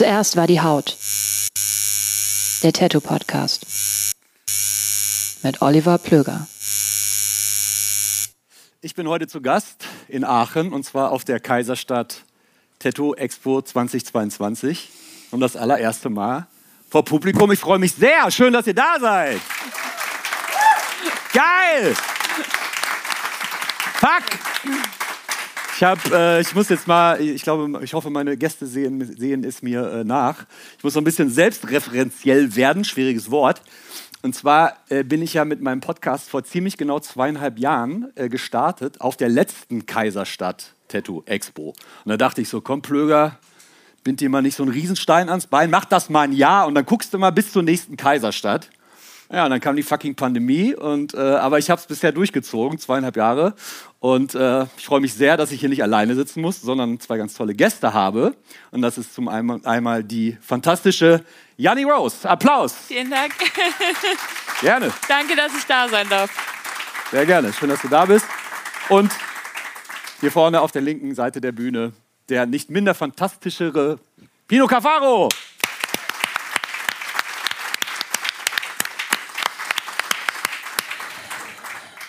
Zuerst war die Haut. Der Tattoo Podcast. Mit Oliver Plöger. Ich bin heute zu Gast in Aachen und zwar auf der Kaiserstadt Tattoo Expo 2022 und das allererste Mal vor Publikum. Ich freue mich sehr. Schön, dass ihr da seid. Geil! Fuck! Ich, hab, äh, ich muss jetzt mal, ich glaube, ich hoffe, meine Gäste sehen, sehen es mir äh, nach. Ich muss so ein bisschen selbstreferenziell werden, schwieriges Wort. Und zwar äh, bin ich ja mit meinem Podcast vor ziemlich genau zweieinhalb Jahren äh, gestartet auf der letzten Kaiserstadt Tattoo Expo. Und da dachte ich so, komm Plöger, bind dir mal nicht so einen Riesenstein ans Bein, mach das mal ein Jahr und dann guckst du mal bis zur nächsten Kaiserstadt. Ja, und dann kam die fucking Pandemie, und, äh, aber ich habe es bisher durchgezogen, zweieinhalb Jahre. Und äh, ich freue mich sehr, dass ich hier nicht alleine sitzen muss, sondern zwei ganz tolle Gäste habe. Und das ist zum einen einmal die fantastische Janni Rose. Applaus. Vielen Dank. Gerne. Danke, dass ich da sein darf. Sehr gerne. Schön, dass du da bist. Und hier vorne auf der linken Seite der Bühne der nicht minder fantastischere Pino Cafaro.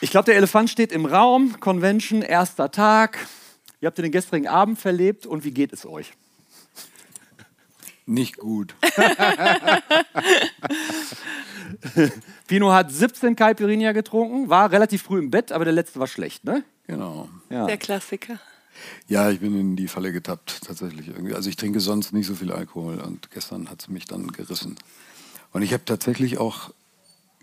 Ich glaube, der Elefant steht im Raum. Convention, erster Tag. Ihr habt den gestrigen Abend verlebt und wie geht es euch? Nicht gut. Pino hat 17 Caipirinha getrunken, war relativ früh im Bett, aber der letzte war schlecht, ne? Genau. Ja. Der Klassiker. Ja, ich bin in die Falle getappt, tatsächlich irgendwie. Also ich trinke sonst nicht so viel Alkohol und gestern hat es mich dann gerissen. Und ich habe tatsächlich auch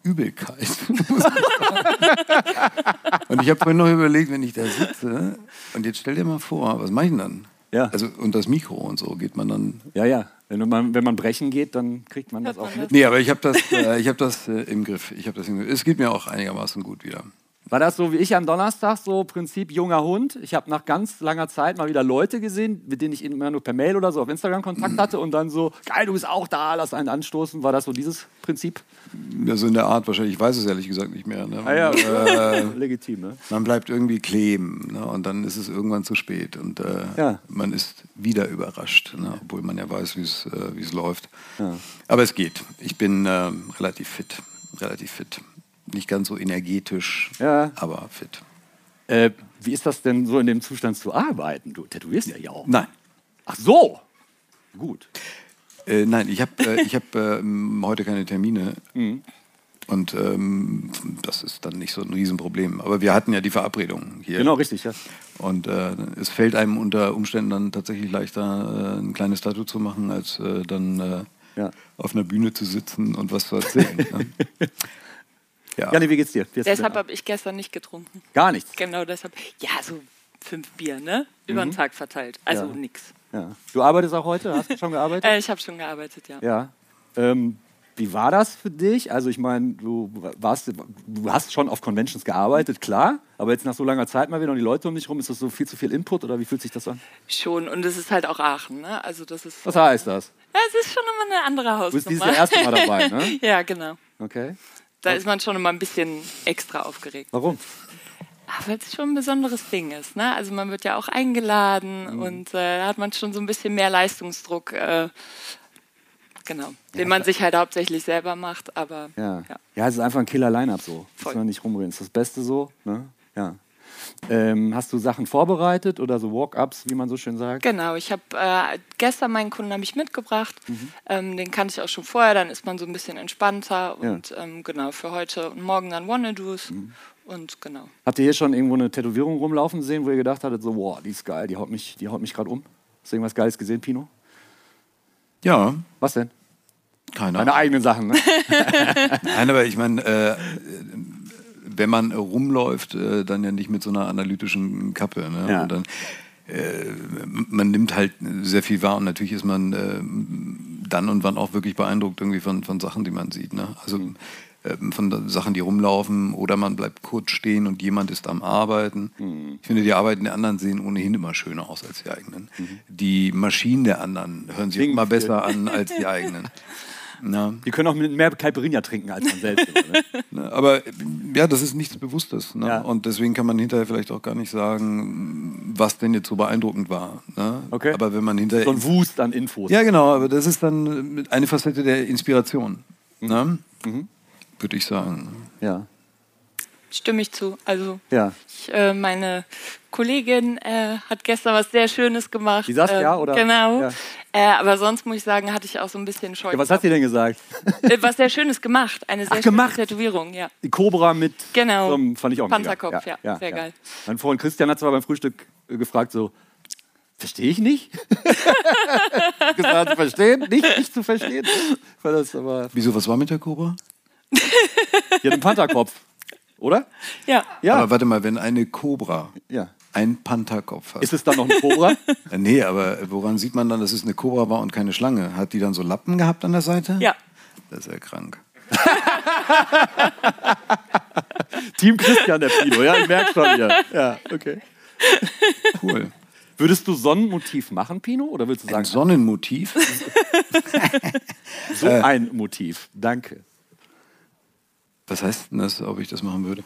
Übelkeit. und ich habe vorhin noch überlegt, wenn ich da sitze, und jetzt stell dir mal vor, was mache ich denn dann? Ja. Also, und das Mikro und so geht man dann. Ja, ja. Wenn man, wenn man brechen geht, dann kriegt man das Hört auch man mit. Nee, aber ich habe das, äh, ich hab das äh, im Griff. Ich hab das im Griff. Es geht mir auch einigermaßen gut wieder. War das so wie ich am Donnerstag, so Prinzip junger Hund? Ich habe nach ganz langer Zeit mal wieder Leute gesehen, mit denen ich immer nur per Mail oder so auf Instagram Kontakt hatte und dann so, geil, du bist auch da, lass einen anstoßen. War das so dieses Prinzip? Also in der Art wahrscheinlich, ich weiß es ehrlich gesagt nicht mehr. Ne? Ah ja, Äh, legitim, ne? Man bleibt irgendwie kleben ne? und dann ist es irgendwann zu spät und äh, Ja. man ist wieder überrascht, ne? obwohl man ja weiß, wie es äh, es läuft. Ja. Aber es geht. Ich bin ähm, relativ fit, relativ fit. Nicht ganz so energetisch, Ja. aber fit. Äh, wie ist das denn so in dem Zustand zu arbeiten? Du tätowierst ja ja auch. Nein, Ach so. Gut. äh, nein, ich habe äh, ich hab, ähm, heute keine Termine. Mhm. Und ähm, das ist dann nicht so ein Riesenproblem. Aber wir hatten ja die Verabredung hier. Genau, richtig, ja. Und äh, es fällt einem unter Umständen dann tatsächlich leichter, äh, ein kleines Tattoo zu machen, als äh, dann äh, Ja. auf einer Bühne zu sitzen und was zu erzählen. ne? ja. Janni, wie geht's dir? Wie Deshalb habe ich gestern nicht getrunken. Gar nichts. Genau deshalb. Ja, so fünf Bier, ne? Über den Tag verteilt. Also Ja. nix. Ja. Du arbeitest auch heute? Hast du schon gearbeitet? Äh, ich habe schon gearbeitet, ja. Ja. Ähm, Wie war das für dich? Also ich meine, du warst, du hast schon auf Conventions gearbeitet, klar, aber jetzt nach so langer Zeit mal wieder und die Leute um dich rum, ist das so viel zu viel Input oder wie fühlt sich das an? Schon, und es ist halt auch Aachen, ne? Also das ist. Was heißt das? Ja, es ist schon immer eine andere Hausnummer. Du bist dieses Jahr erste Mal dabei, ne? ja, genau. Okay. Da ist man schon immer ein bisschen extra aufgeregt. Warum? Ah, Weil es schon ein besonderes Ding ist. Ne? Also man wird ja auch eingeladen Mhm. und äh, da hat man schon so ein bisschen mehr Leistungsdruck. Äh, genau. Den man sich halt hauptsächlich selber macht, aber Ja. ja. Ja, es ist einfach ein Killer-Line-Up so. Voll. Muss man nicht rumreden. ist das Beste so, ne? Ja. Ähm, hast du Sachen vorbereitet oder so Walk-Ups, wie man so schön sagt? Genau, ich habe äh, gestern meinen Kunden habe ich mitgebracht. Mhm. Ähm, den kannte ich auch schon vorher, dann ist man so ein bisschen entspannter. Und ähm, genau, für heute und morgen dann Wanna-Dos. Mhm. Und genau. Habt ihr hier schon irgendwo eine Tätowierung rumlaufen sehen, wo ihr gedacht hattet, so, wow, die ist geil, die haut mich, die haut mich gerade um? Hast du irgendwas Geiles gesehen, Pino? Ja, Was denn? keine Deine Ahnung. eigenen Sachen, ne? Nein, aber ich meine, äh, wenn man rumläuft, äh, dann ja nicht mit so einer analytischen Kappe. Ne? Ja. Und dann, äh, man nimmt halt sehr viel wahr und natürlich ist man äh, dann und wann auch wirklich beeindruckt irgendwie von, von Sachen, die man sieht. Ne? Also äh, von Sachen, die rumlaufen oder man bleibt kurz stehen und jemand ist am Arbeiten. Ich finde, die Arbeiten der anderen sehen ohnehin immer schöner aus als die eigenen. Die Maschinen der anderen hören sich Klingen immer besser an als die eigenen. Na? Die können auch mit mehr Caipirinha trinken als man selbst. Ne? Ne, Aber äh, ja, das ist nichts Bewusstes. Ne? Ja. Und deswegen kann man hinterher vielleicht auch gar nicht sagen, was denn jetzt so beeindruckend war. Ne? Okay. Aber wenn man hinterher. So ein Wust an Infos. ja, genau, aber das ist dann eine Facette der Inspiration. Ne? Mhm. Würde ich sagen. Ja. Stimme ich zu. Also ja. ich, äh, meine Kollegin äh, hat gestern was sehr Schönes gemacht. Die Saskia, Ähm, oder? Genau. Ja. Äh, aber sonst muss ich sagen, hatte ich auch so ein bisschen Scheu. ja. Was hat sie denn gesagt? Äh, was sehr Schönes gemacht. Eine sehr Ach, gemacht? schöne Tätowierung, ja. Die Cobra mit. Genau. So einem- fand ich auch Panzerkopf, mega. ja. Sehr geil. Mein Freund Christian hat zwar beim Frühstück äh, gefragt, so, verstehe ich nicht? gesagt, verstehen? Nicht, nicht zu verstehen. War das aber. Wieso, was war mit der Cobra? Die hat einen Pantherkopf. Oder? Ja. Ja. Aber warte mal, wenn eine Cobra ja. einen Pantherkopf hat. Ist es dann noch eine Cobra? Äh, nee, aber woran sieht man dann, dass es eine Cobra war und keine Schlange? Hat die dann so Lappen gehabt an der Seite? Ja. Das ist ja krank. Team Christian, der Pino. Ja, ich merke schon hier. Ja, okay. Cool. Würdest du Sonnenmotiv machen, Pino? Oder würdest du Ein sagen, Sonnenmotiv? so ein Motiv? Danke. Was heißt denn das, ob ich das machen würde?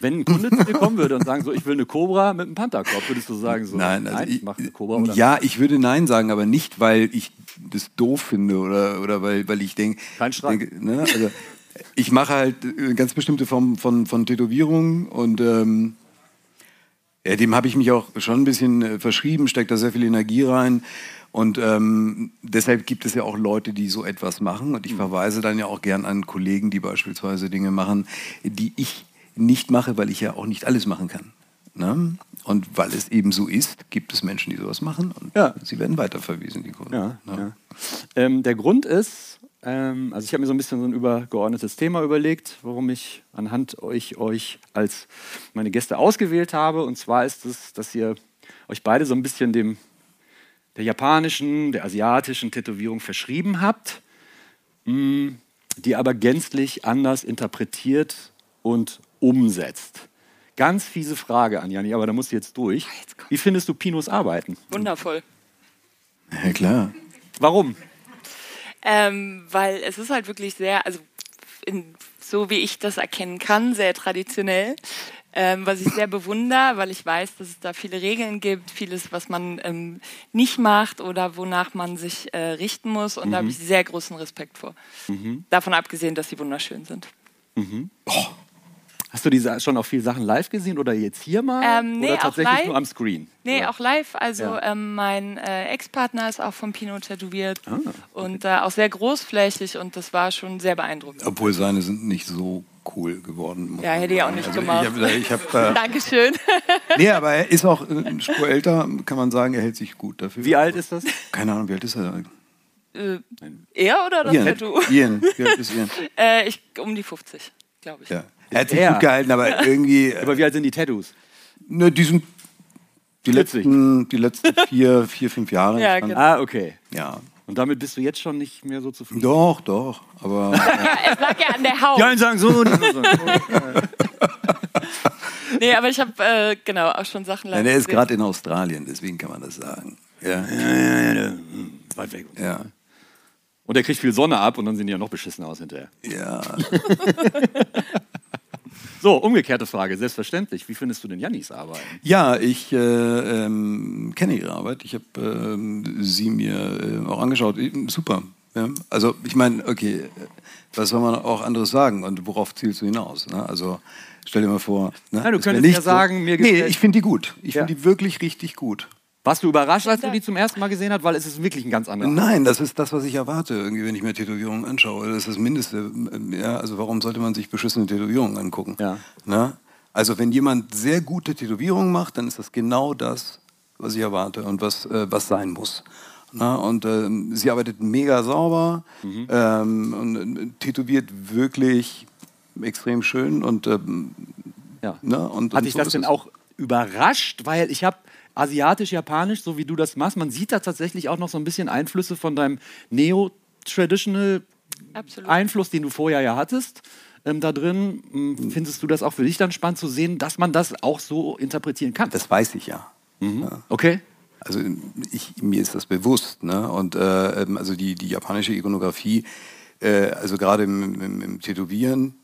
Wenn ein Kunde zu dir kommen würde und sagen, so, ich will eine Cobra mit einem Pantherkopf, würdest du sagen, so, Nein, also ich ich, mache eine Cobra oder ja, ich würde Nein sagen, aber nicht, weil ich das doof finde oder, oder weil, weil ich denk, denke. Ne, also, ich mache halt eine ganz bestimmte Form von, von Tätowierung und ähm, ja, dem habe ich mich auch schon ein bisschen äh, verschrieben, steckt da sehr viel Energie rein. Und ähm, deshalb gibt es ja auch Leute, die so etwas machen. Und ich verweise dann ja auch gern an Kollegen, die beispielsweise Dinge machen, die ich nicht mache, weil ich ja auch nicht alles machen kann. Ne? Und weil es eben so ist, gibt es Menschen, die sowas machen und Ja. sie werden weiterverwiesen, die Kunden. Ja, Ne? ja. Ähm, der Grund ist, ähm, also ich habe mir so ein bisschen so ein übergeordnetes Thema überlegt, warum ich anhand euch euch als meine Gäste ausgewählt habe. Und zwar ist es, dass ihr euch beide so ein bisschen dem der japanischen, der asiatischen Tätowierung verschrieben habt, mh, die aber gänzlich anders interpretiert und umsetzt. Ganz fiese Frage an Jani, aber da musst du jetzt durch. komm. Wie findest du Pinos Arbeiten? Wundervoll. Ja, klar. Warum? Ähm, weil es ist halt wirklich sehr, also in, so wie ich das erkennen kann, sehr traditionell. Ähm, was ich sehr bewundere, weil ich weiß, dass es da viele Regeln gibt, vieles, was man ähm, nicht macht oder wonach man sich äh, richten muss. Und da habe ich sehr großen Respekt vor. Davon abgesehen, dass sie wunderschön sind. Hast du diese schon auf viele Sachen live gesehen oder jetzt hier mal? Ähm, nee, oder auch tatsächlich live. nur am Screen? Nee, Oder? auch live. Also Ja. ähm, mein äh, Ex-Partner ist auch von Pinot tätowiert Ah, und äh, auch sehr großflächig und das war schon sehr beeindruckend. Obwohl seine sind nicht so cool geworden. Ja, hätte ich auch nicht also gemacht. Ich hab, ich hab, äh, Dankeschön. nee, aber er ist auch äh, eine Spur älter, kann man sagen, er hält sich gut dafür. Wie alt ist das? Keine Ahnung, wie alt ist er? äh, er oder das Ian. Tattoo? Ian. Wie alt ist Ian? Äh, ich, um die 50, glaube ich. Ja. Er hat sich Er. gut gehalten, aber irgendwie. Äh, Aber wie alt sind die Tattoos? ne, die sind die letzten, die letzten vier, vier, fünf Jahre. Ja, genau. Ah, okay. ja. Und damit bist du jetzt schon nicht mehr so zufrieden? Doch, doch. Aber Er sagt ja an der Haut. Die einen sagen so, die anderen sagen so. Nee, aber ich habe äh, genau auch schon Sachen nein, live er ist gerade in Australien, deswegen kann man das sagen. Ja, Ja, ja, ja, ja. Weit weg. ja, Und er kriegt viel Sonne ab und dann sehen die ja noch beschissen aus hinterher. ja. So, umgekehrte Frage, selbstverständlich. Wie findest du denn Jannis Arbeiten? Ja, ich äh, ähm, kenne ihre Arbeit. Ich habe ähm, sie mir äh, auch angeschaut. Super. Ja? Also ich meine, okay, was soll man auch anderes sagen und worauf zielst du hinaus? Ne? Also stell dir mal vor. Ne? Ja, du könntest nicht ja sagen, mir Nee, gefällt- ich finde die gut. Ich Ja. finde die wirklich richtig gut. Warst du überrascht, als du die zum ersten Mal gesehen hast? Weil es ist wirklich ein ganz anderer. Nein, das ist das, was ich erwarte, irgendwie, wenn ich mir Tätowierungen anschaue. Das ist das Mindeste. Ja, also warum sollte man sich beschissene Tätowierungen angucken? Ja. Na? Also wenn jemand sehr gute Tätowierungen macht, dann ist das genau das, was ich erwarte und was, äh, was sein muss. Na? Und ähm, sie arbeitet mega sauber Mhm. ähm, und äh, tätowiert wirklich extrem schön und ähm, Ja. ne? und, Hat und dich so das denn es. auch überrascht? Weil ich habe asiatisch, japanisch, so wie du das machst, man sieht da tatsächlich auch noch so ein bisschen Einflüsse von deinem Neo-Traditional Absolut. Einfluss, den du vorher ja hattest. Ähm, da drin, Ähm, findest du das auch für dich dann spannend zu sehen, dass man das auch so interpretieren kann? Das weiß ich ja. ja. Okay. Also ich, mir ist das bewusst. Ne? Und äh, ähm, also die, die japanische Ikonografie, äh, also gerade im, im, im Tätowieren,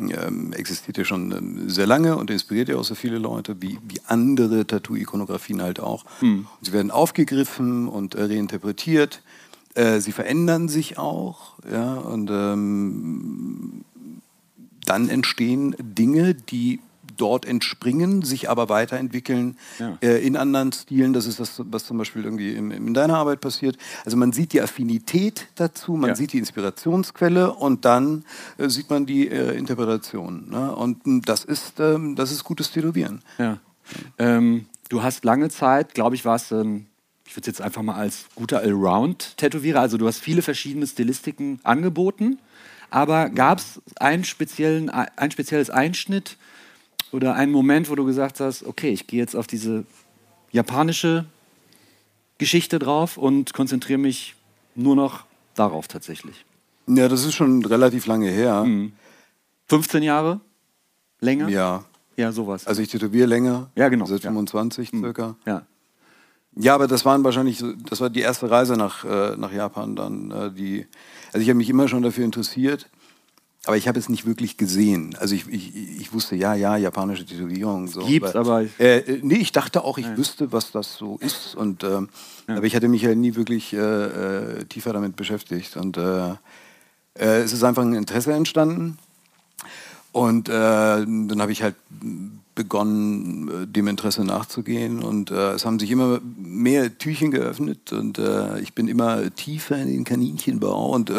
ähm, existiert ja schon ähm, sehr lange und inspiriert ja auch so viele Leute, wie, wie andere Tattoo-Ikonografien halt auch. Und sie werden aufgegriffen und äh, reinterpretiert. Äh, sie verändern sich auch. Ja? Und ähm, dann entstehen Dinge, die dort entspringen, sich aber weiterentwickeln Ja. äh, in anderen Stilen. Das ist das, was zum Beispiel irgendwie in, in deiner Arbeit passiert. Also man sieht die Affinität dazu, man Ja. sieht die Inspirationsquelle und dann äh, sieht man die äh, Interpretation. Ne? Und mh, das ist, ähm, das ist gutes Tätowieren. Ja. Ähm, du hast lange Zeit, glaube ich, warst ähm, ich würde es jetzt einfach mal als guter Allround-Tätowierer, also du hast viele verschiedene Stilistiken angeboten, aber gab es einen speziellen, ein spezielles Einschnitt oder einen Moment, wo du gesagt hast, okay, ich gehe jetzt auf diese japanische Geschichte drauf und konzentriere mich nur noch darauf tatsächlich. Ja, das ist schon relativ lange her. 15 Jahre? Länger? Ja. Ja, sowas. Also ich tätowiere länger. Ja, genau. Seit Ja. 25 circa. ja. Ja, aber das waren wahrscheinlich, das war die erste Reise nach, äh, nach Japan dann. Äh, die, also ich habe mich immer schon dafür interessiert, aber ich habe es nicht wirklich gesehen. Also ich, ich, ich wusste, ja, ja, japanische Tätowierung. So, Gibt's, aber- Äh, äh, nee, ich dachte auch, ich wüsste, was das so ist. Und, ähm, Aber ich hatte mich ja nie wirklich äh, äh, tiefer damit beschäftigt. Und äh, äh, es ist einfach ein Interesse entstanden. Und dann habe ich halt begonnen, dem Interesse nachzugehen. Und es haben sich immer mehr Türchen geöffnet und ich bin immer tiefer in den Kaninchenbau und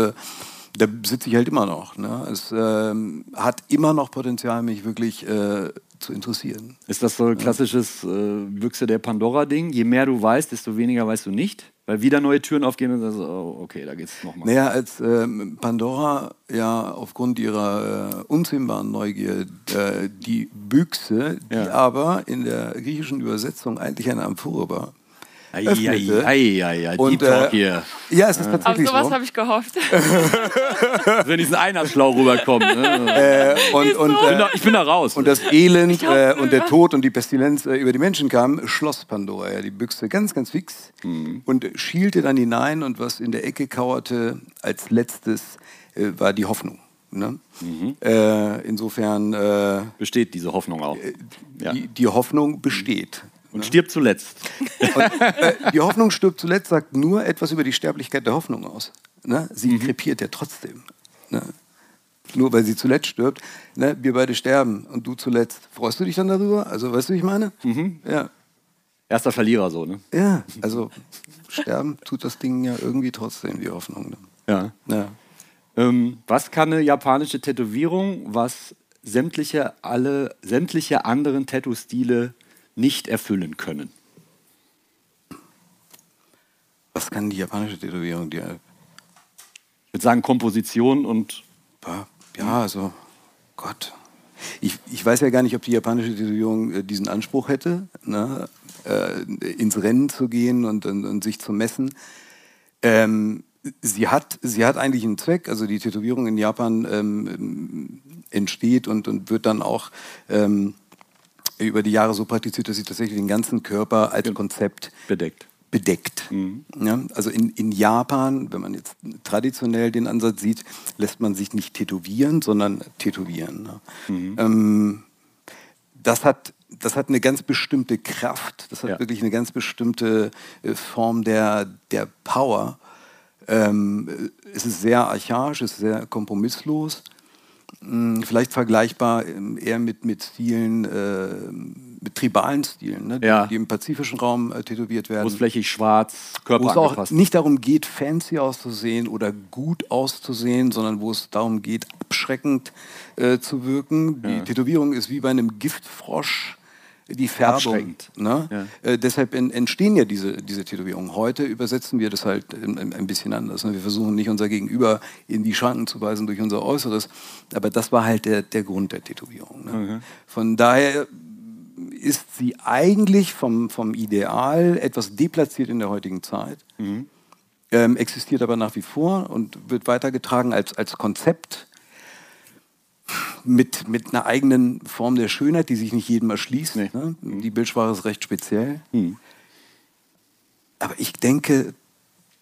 da sitze ich halt immer noch. Ne? Es ähm, hat immer noch Potenzial, mich wirklich äh, zu interessieren. Ist das so ein klassisches äh, Büchse der Pandora-Ding? Je mehr du weißt, desto weniger weißt du nicht. Weil wieder neue Türen aufgehen und dann so, oh, okay, da geht's nochmal. Naja, als ähm, Pandora ja aufgrund ihrer äh, unzähmbaren Neugier äh, die Büchse, die Ja. aber in der griechischen Übersetzung eigentlich eine Amphore war, öffnete. ei, ei, ei, Und, Deep Talk äh, hier. Ja, es ist Auf tatsächlich sowas so. habe ich gehofft. Wenn diesen Einheitsschlau rüberkommt. Ne? Äh, und, und, ich, bin äh, da, ich bin da raus. und das Elend äh, und der. Tod und die Pestilenz äh, über die Menschen kam, schloss Pandora ja die Büchse ganz, ganz fix Mhm. und schielte dann hinein und was in der Ecke kauerte als letztes äh, war die Hoffnung. Ne? Mhm. Äh, insofern, äh, Besteht diese Hoffnung auch. Ja. die, die Hoffnung besteht. Und stirbt zuletzt. Und, äh, die Hoffnung stirbt zuletzt, sagt nur etwas über die Sterblichkeit der Hoffnung aus. Ne? Sie Mhm. krepiert ja trotzdem. Ne? Nur weil sie zuletzt stirbt. Ne? Wir beide sterben und du zuletzt. Freust du dich dann darüber? Also, weißt du, wie ich meine? Mhm. Ja. Erster Verlierer so, ne? Ja, also sterben tut das Ding ja irgendwie trotzdem, die Hoffnung. Ne? Ja. Ja. Ähm, was kann eine japanische Tätowierung, was sämtliche, alle, sämtliche anderen Tattoo-Stile nicht erfüllen können? Was kann die japanische Tätowierung dir? Ich würde sagen Komposition und Ja, Ja, also Gott. Ich, ich weiß ja gar nicht, ob die japanische Tätowierung äh, diesen Anspruch hätte, ne? äh, ins Rennen zu gehen und, und, und sich zu messen. Ähm, sie, hat, sie hat eigentlich einen Zweck. Also die Tätowierung in Japan ähm, entsteht und, und wird dann auch ähm, über die Jahre so praktiziert, dass sie tatsächlich den ganzen Körper als Konzept bedeckt. bedeckt. Ja, also in, in Japan, wenn man jetzt traditionell den Ansatz sieht, lässt man sich nicht tätowieren, sondern tätowieren. Ne? Ähm, das hat das hat eine ganz bestimmte Kraft, das hat Ja. wirklich eine ganz bestimmte äh, Form der, der Power. Ähm, äh, es ist sehr archaisch, es ist sehr kompromisslos. Vielleicht vergleichbar ähm, eher mit, mit Stilen, äh, mit tribalen Stilen, ne, die, Ja. die im pazifischen Raum äh, tätowiert werden Großflächig, schwarz, Körper wo es auch nicht darum geht, fancy auszusehen oder gut auszusehen, sondern wo es darum geht, abschreckend äh, zu wirken. Die Tätowierung ist wie bei einem Giftfrosch die Färbung. Ne? Äh, deshalb en entstehen ja diese, diese Tätowierungen. Heute übersetzen wir das halt ein, ein ein bisschen anders. Ne? Wir versuchen nicht unser Gegenüber in die Schranken zu weisen durch unser Äußeres, aber das war halt der, der Grund der Tätowierung. Ne? Von daher ist sie eigentlich vom, vom Ideal etwas deplatziert in der heutigen Zeit, ähm, existiert aber nach wie vor und wird weitergetragen als, als Konzept mit, mit einer eigenen Form der Schönheit, die sich nicht jedem erschließt. Nee. Ne? Die Bildsprache ist recht speziell. Aber ich denke,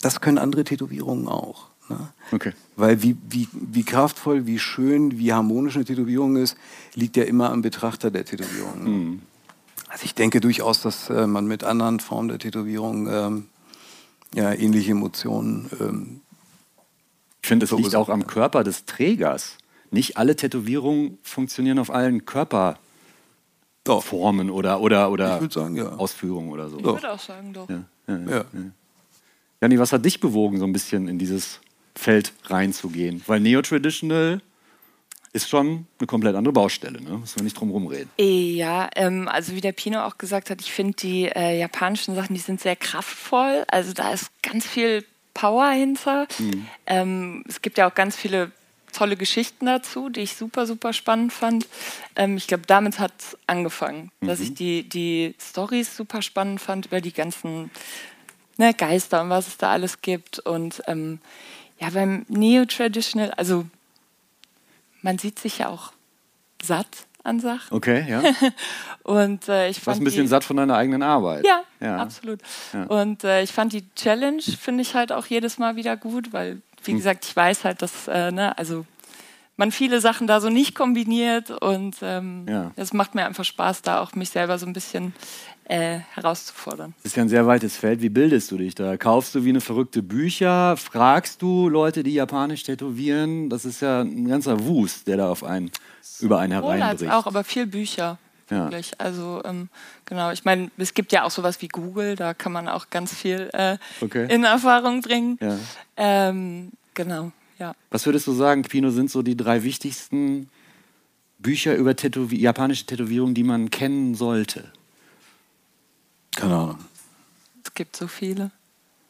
das können andere Tätowierungen auch. Ne? Okay. Weil wie, wie, wie kraftvoll, wie schön, wie harmonisch eine Tätowierung ist, liegt ja immer am Betrachter der Tätowierung. Ne? Also ich denke durchaus, dass äh, man mit anderen Formen der Tätowierung ähm, ja, ähnliche Emotionen ähm, Ich finde, es liegt auch am Körper des Trägers. Nicht alle Tätowierungen funktionieren auf allen Körperformen oder, oder, oder sagen, ja. Ausführungen oder so. Ich würde auch sagen, doch. Ja, ja, ja. Ja. Janni, was hat dich bewogen, so ein bisschen in dieses Feld reinzugehen? Weil Neo-Traditional ist schon eine komplett andere Baustelle, ne? Müssen wir nicht drum rumreden. Ja, ähm, also wie der Pino auch gesagt hat, ich finde die äh, japanischen Sachen, die sind sehr kraftvoll. Also da ist ganz viel Power hinter. Ähm, es gibt ja auch ganz viele tolle Geschichten dazu, die ich super, super spannend fand. Ähm, ich glaube, damit hat es angefangen, dass ich die, die Stories super spannend fand über die ganzen ne, Geister und was es da alles gibt. Und ähm, ja, beim Neo-Traditional, also man sieht sich ja auch satt an Sachen. Okay, ja. Und äh, ich Du warst fand ein bisschen die, satt von deiner eigenen Arbeit. Ja, Ja. absolut. Und äh, ich fand die Challenge, finde ich halt auch jedes Mal wieder gut, weil, wie gesagt, ich weiß halt, dass, äh, ne, also man viele Sachen da so nicht kombiniert und ähm, Ja. es macht mir einfach Spaß, da auch mich selber so ein bisschen äh, herauszufordern. Das ist ja ein sehr weites Feld. Wie bildest du dich da? Kaufst du wie eine verrückte Bücher? Fragst du Leute, die japanisch tätowieren? Das ist ja ein ganzer Wust, der da auf einen, über einen Sowohl als hereinbricht. auch, aber viel Bücher. Ja. Wirklich. Also ähm, genau, ich meine, es gibt ja auch sowas wie Google, da kann man auch ganz viel äh, Okay. in Erfahrung bringen. Ja. Ähm, genau, ja. Was würdest du sagen, Pino, sind so die drei wichtigsten Bücher über Tätowi japanische Tätowierungen, die man kennen sollte? Keine Ahnung. Es gibt so viele.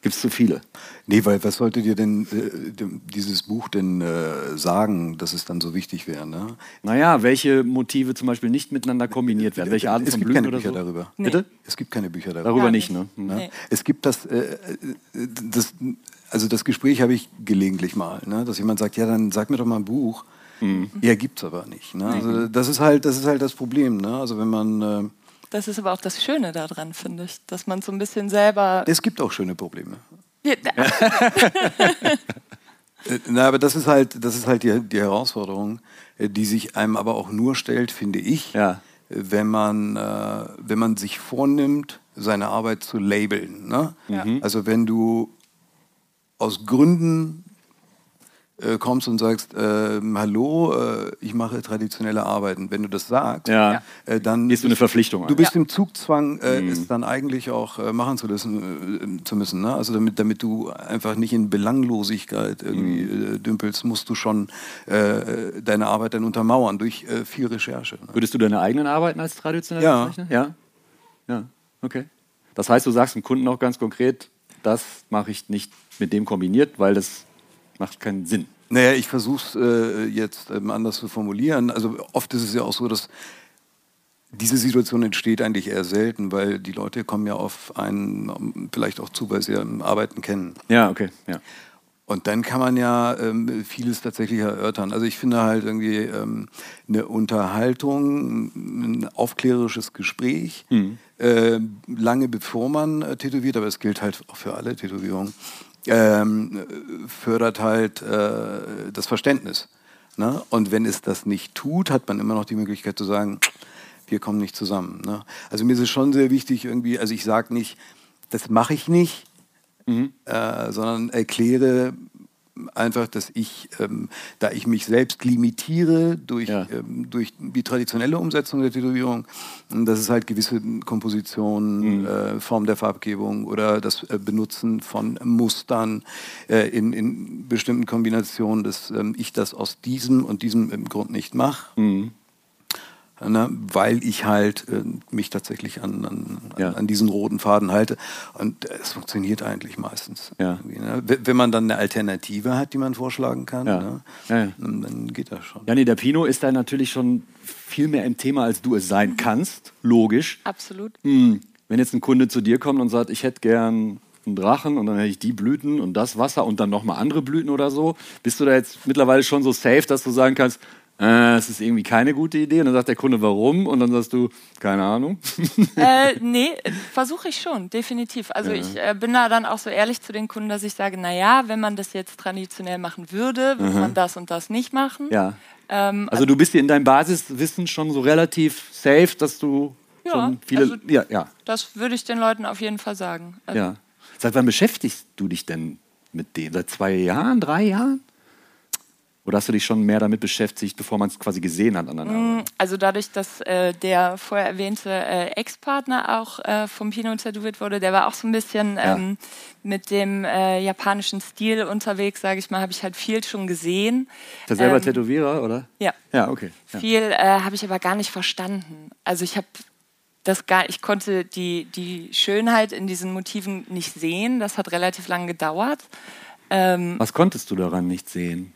Gibt es zu viele? Nee, weil was sollte dir denn äh, dieses Buch denn äh, sagen, dass es dann so wichtig wäre? Ne? Naja, welche Motive zum Beispiel nicht miteinander kombiniert werden? Welche Arten es von gibt Blüten keine oder Bücher so? darüber. Nee. Bitte? Es gibt keine Bücher darüber. Darüber nicht, ne? Ne? Nee. Es gibt das, äh, das, also das Gespräch habe ich gelegentlich mal, ne? dass jemand sagt, ja, dann sag mir doch mal ein Buch. Mhm. Ja, gibt's aber nicht. Ne? Also das ist halt, das ist halt das Problem. Ne? Also wenn man, äh, Das ist aber auch das Schöne daran, finde ich, dass man so ein bisschen selber. es gibt auch schöne Probleme. Ja, Na, aber das ist halt, das ist halt die, die Herausforderung, die sich einem aber auch nur stellt, finde ich, Ja. wenn man, äh, wenn man sich vornimmt, seine Arbeit zu labeln. Ne? Ja. Also wenn du aus Gründen äh, kommst und sagst, ähm, hallo, äh, ich mache traditionelle Arbeiten. Wenn du das sagst, Ja. äh, dann Gehst du eine Verpflichtung. Du bist im Zugzwang, äh, es dann eigentlich auch äh, machen zu, lassen, äh, zu müssen. Ne? Also damit, damit du einfach nicht in Belanglosigkeit irgendwie äh, dümpelst, musst du schon äh, deine Arbeit dann untermauern durch äh, viel Recherche. Ne? Würdest du deine eigenen Arbeiten als traditionell Ja. bezeichnen? Ja. Ja, okay. Das heißt, du sagst dem Kunden auch ganz konkret, das mache ich nicht mit dem kombiniert, weil das macht keinen Sinn. Naja, ich versuche es äh, jetzt ähm, anders zu formulieren. Also oft ist es ja auch so, dass diese Situation entsteht eigentlich eher selten, weil die Leute kommen ja auf einen vielleicht auch zu, weil sie ja Arbeiten kennen. Ja, okay. Ja. Und dann kann man ja ähm, vieles tatsächlich erörtern. Also ich finde halt irgendwie ähm, eine Unterhaltung, ein aufklärerisches Gespräch, mhm. äh, lange bevor man äh, tätowiert, aber es gilt halt auch für alle Tätowierungen, ähm, fördert halt äh, das Verständnis. Ne? Und wenn es das nicht tut, hat man immer noch die Möglichkeit zu sagen, wir kommen nicht zusammen. Ne? Also mir ist es schon sehr wichtig irgendwie, also ich sage nicht, das mache ich nicht, mhm. äh, sondern erkläre einfach, dass ich, ähm, da ich mich selbst limitiere durch, ja. ähm, durch die traditionelle Umsetzung der Tätowierung, dass es halt gewisse Kompositionen, mhm. äh, Form der Farbgebung oder das äh, Benutzen von Mustern äh, in, in bestimmten Kombinationen, dass ähm, ich das aus diesem und diesem Grund nicht mache. Mhm ne, weil ich halt äh, mich tatsächlich an, an, ja. an, diesen roten Faden halte. Und es funktioniert eigentlich meistens. Ja. Ne? Wenn man dann eine Alternative hat, die man vorschlagen kann, ja. Ne, dann geht das schon. Ja, nee, der Pino ist da natürlich schon viel mehr im Thema, als du es sein kannst. Logisch. Absolut. Hm. Wenn jetzt ein Kunde zu dir kommt und sagt, ich hätte gern einen Drachen und dann hätte ich die Blüten und das Wasser und dann nochmal andere Blüten oder so. Bist du da jetzt mittlerweile schon so safe, dass du sagen kannst, äh, es ist irgendwie keine gute Idee. Und dann sagt der Kunde, warum? Und dann sagst du, keine Ahnung. Äh, nee, versuche ich schon, definitiv. Also ja. ich äh, bin da dann auch so ehrlich zu den Kunden, dass ich sage, naja, wenn man das jetzt traditionell machen würde, würde man das und das nicht machen. Ja. Ähm, also du bist dir in deinem Basiswissen schon so relativ safe, dass du ja, schon viele... Also, ja, ja. Das würde ich den Leuten auf jeden Fall sagen. Also, ja. Seit wann beschäftigst du dich denn mit dem? Seit zwei Jahren, drei Jahren? Oder hast du dich schon mehr damit beschäftigt, bevor man es quasi gesehen hat an mm, Also dadurch, dass äh, der vorher erwähnte äh, Ex-Partner auch äh, vom Pino tätowiert wurde, der war auch so ein bisschen ja. ähm, mit dem äh, japanischen Stil unterwegs, sage ich mal, habe ich halt viel schon gesehen. Ist er selber ähm, Tätowierer, oder? Ja. Ja, okay. Ja. Viel äh, habe ich aber gar nicht verstanden. Also ich habe das gar, ich konnte die, die Schönheit in diesen Motiven nicht sehen. Das hat relativ lange gedauert. Ähm, Was konntest du daran nicht sehen?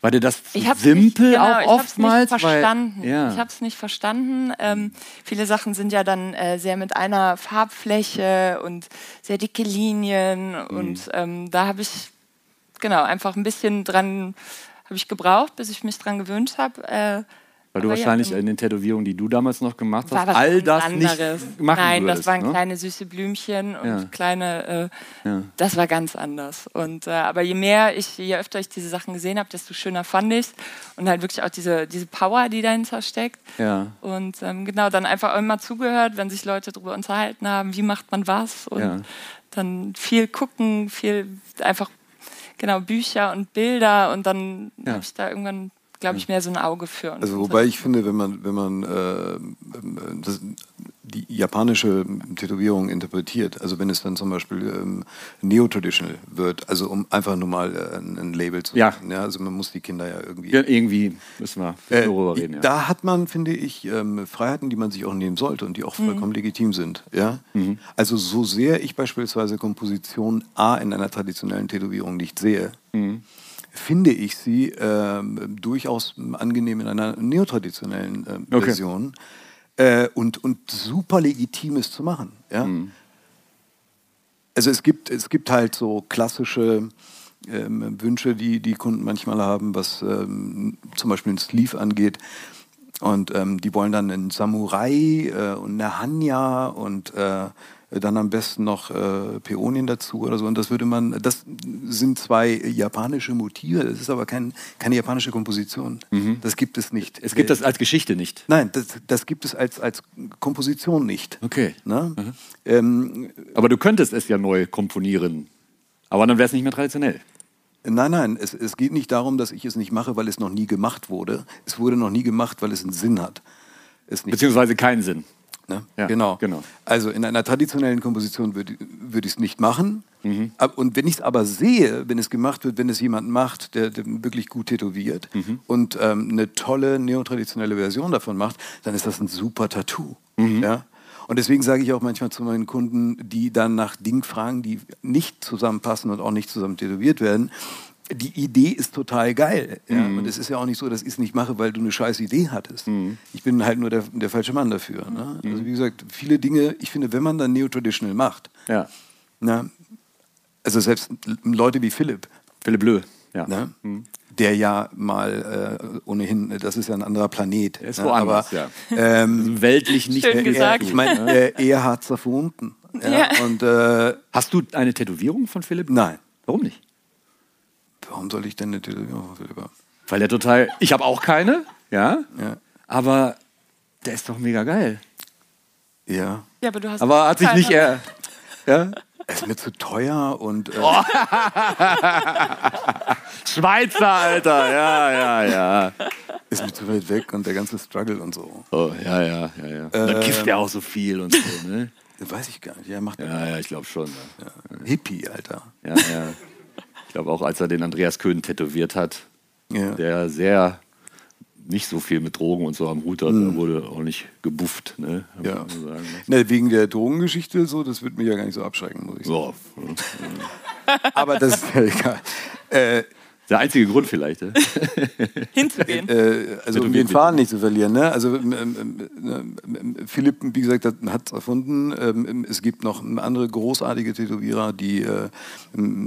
War dir das simpel genau, auch oftmals? Ich habe es nicht verstanden. Weil, ja. Ich habe es nicht verstanden. Ähm, viele Sachen sind ja dann äh, sehr mit einer Farbfläche und sehr dicke Linien. Mhm. Und ähm, da habe ich genau einfach ein bisschen dran habe ich gebraucht, bis ich mich dran gewöhnt habe. Äh, weil du Aber wahrscheinlich ja, in den Tätowierungen, die du damals noch gemacht hast, all das anderes. nicht machen Nein, würdest, das waren ne? kleine süße Blümchen und ja. kleine, äh, ja. das war ganz anders. Und, äh, aber je mehr ich, je öfter ich diese Sachen gesehen habe, desto schöner fand ich Und halt wirklich auch diese, diese Power, die dahinter steckt. Ja. Und ähm, genau, dann einfach immer zugehört, wenn sich Leute darüber unterhalten haben, wie macht man was. Und dann viel gucken, viel einfach, genau, Bücher und Bilder. Und dann habe ich da irgendwann glaube ich, mehr so ein Auge für. Also wobei ich finde, wenn man, wenn man äh, das, die japanische Tätowierung interpretiert, also wenn es dann zum Beispiel ähm, neo-traditional wird, also um einfach nur mal äh, ein Label zu ja. machen, ja, also man muss die Kinder ja irgendwie... Ja, irgendwie müssen wir äh, darüber reden, ja. Da hat man, finde ich, ähm, Freiheiten, die man sich auch nehmen sollte und die auch vollkommen mhm. legitim sind, ja. Mhm. Also so sehr ich beispielsweise Komposition A in einer traditionellen Tätowierung nicht sehe, mhm finde ich sie äh, durchaus angenehm in einer neotraditionellen äh, okay. Version äh, und, und super legitim ist zu machen. Ja? Mhm. Also es gibt, es gibt halt so klassische ähm, Wünsche, die die Kunden manchmal haben, was ähm, zum Beispiel ein Sleeve angeht. Und ähm, die wollen dann einen Samurai äh, und eine Hanya und äh, dann am besten noch äh, Peonien dazu oder so. Und das würde man, das sind zwei japanische Motive, das ist aber kein, keine japanische Komposition. Mhm. Das gibt es nicht. Es gibt das als Geschichte nicht? Nein, das, das gibt es als, als Komposition nicht. Okay. Mhm. Ähm, aber du könntest es ja neu komponieren. Aber dann wäre es nicht mehr traditionell. Nein, nein, es, es geht nicht darum, dass ich es nicht mache, weil es noch nie gemacht wurde. Es wurde noch nie gemacht, weil es einen Sinn hat. Beziehungsweise keinen Sinn. Ne? Ja, genau. genau. Also in einer traditionellen Komposition würde würd ich es nicht machen. Mhm. Und wenn ich es aber sehe, wenn es gemacht wird, wenn es jemand macht, der, der wirklich gut tätowiert mhm. und ähm, eine tolle neotraditionelle Version davon macht, dann ist das ein super Tattoo. Mhm. Ja? Und deswegen sage ich auch manchmal zu meinen Kunden, die dann nach Dingen fragen, die nicht zusammenpassen und auch nicht zusammen tätowiert werden, die Idee ist total geil. Ja? Und es ist ja auch nicht so, dass ich es nicht mache, weil du eine scheiß Idee hattest. Ich bin halt nur der, der falsche Mann dafür. Ne? Also wie gesagt, viele Dinge, ich finde, wenn man dann Neo-Traditional macht, Ja. na, also selbst Leute wie Philipp, Philipp Bleu. Ja. ne? der ja mal äh, ohnehin, das ist ja ein anderer Planet. Er ist ne? woanders, aber, ja. ähm, Weltlich nicht Schön mehr gesagt. ich meine, äh, er hat es erfunden. Ja? Ja. Und äh, Hast du eine Tätowierung von Philipp? nein, Warum nicht? Warum soll ich denn eine Tätowierung von Philipp haben? Weil er total. Ich habe auch keine, ja. Ja. Aber der ist doch mega geil. ja. Ja, aber du hast Aber hat sich nicht er. Ja? Er ist mir zu teuer und äh, Oh. Schweizer, Alter. Ja, ja, ja. ist mir zu weit weg und der ganze Struggle und so. Oh, ja, ja, ja, ja. Und dann kifft er auch so viel und so, ne? Das weiß ich gar nicht. Er macht Ja, ja, ich glaube schon. Ja, Hippie, Alter. ja. ja. Ich glaube auch, als er den Andreas Köhn tätowiert hat, Ja. der sehr nicht so viel mit Drogen und so am Hut hat, da wurde auch nicht gebufft, ne? Mhm. Ja. Ne? Na, wegen der Drogengeschichte, so, das wird mich ja gar nicht so abschrecken, muss ich sagen. Ja, Aber das ist ja egal. Äh, der einzige Grund vielleicht. Ne? hinzugehen. äh, also um den Faden nicht zu verlieren. Ne? Also ähm, ähm, ähm, Philipp, wie gesagt, hat es erfunden. Ähm, es gibt noch andere großartige Tätowierer, die äh,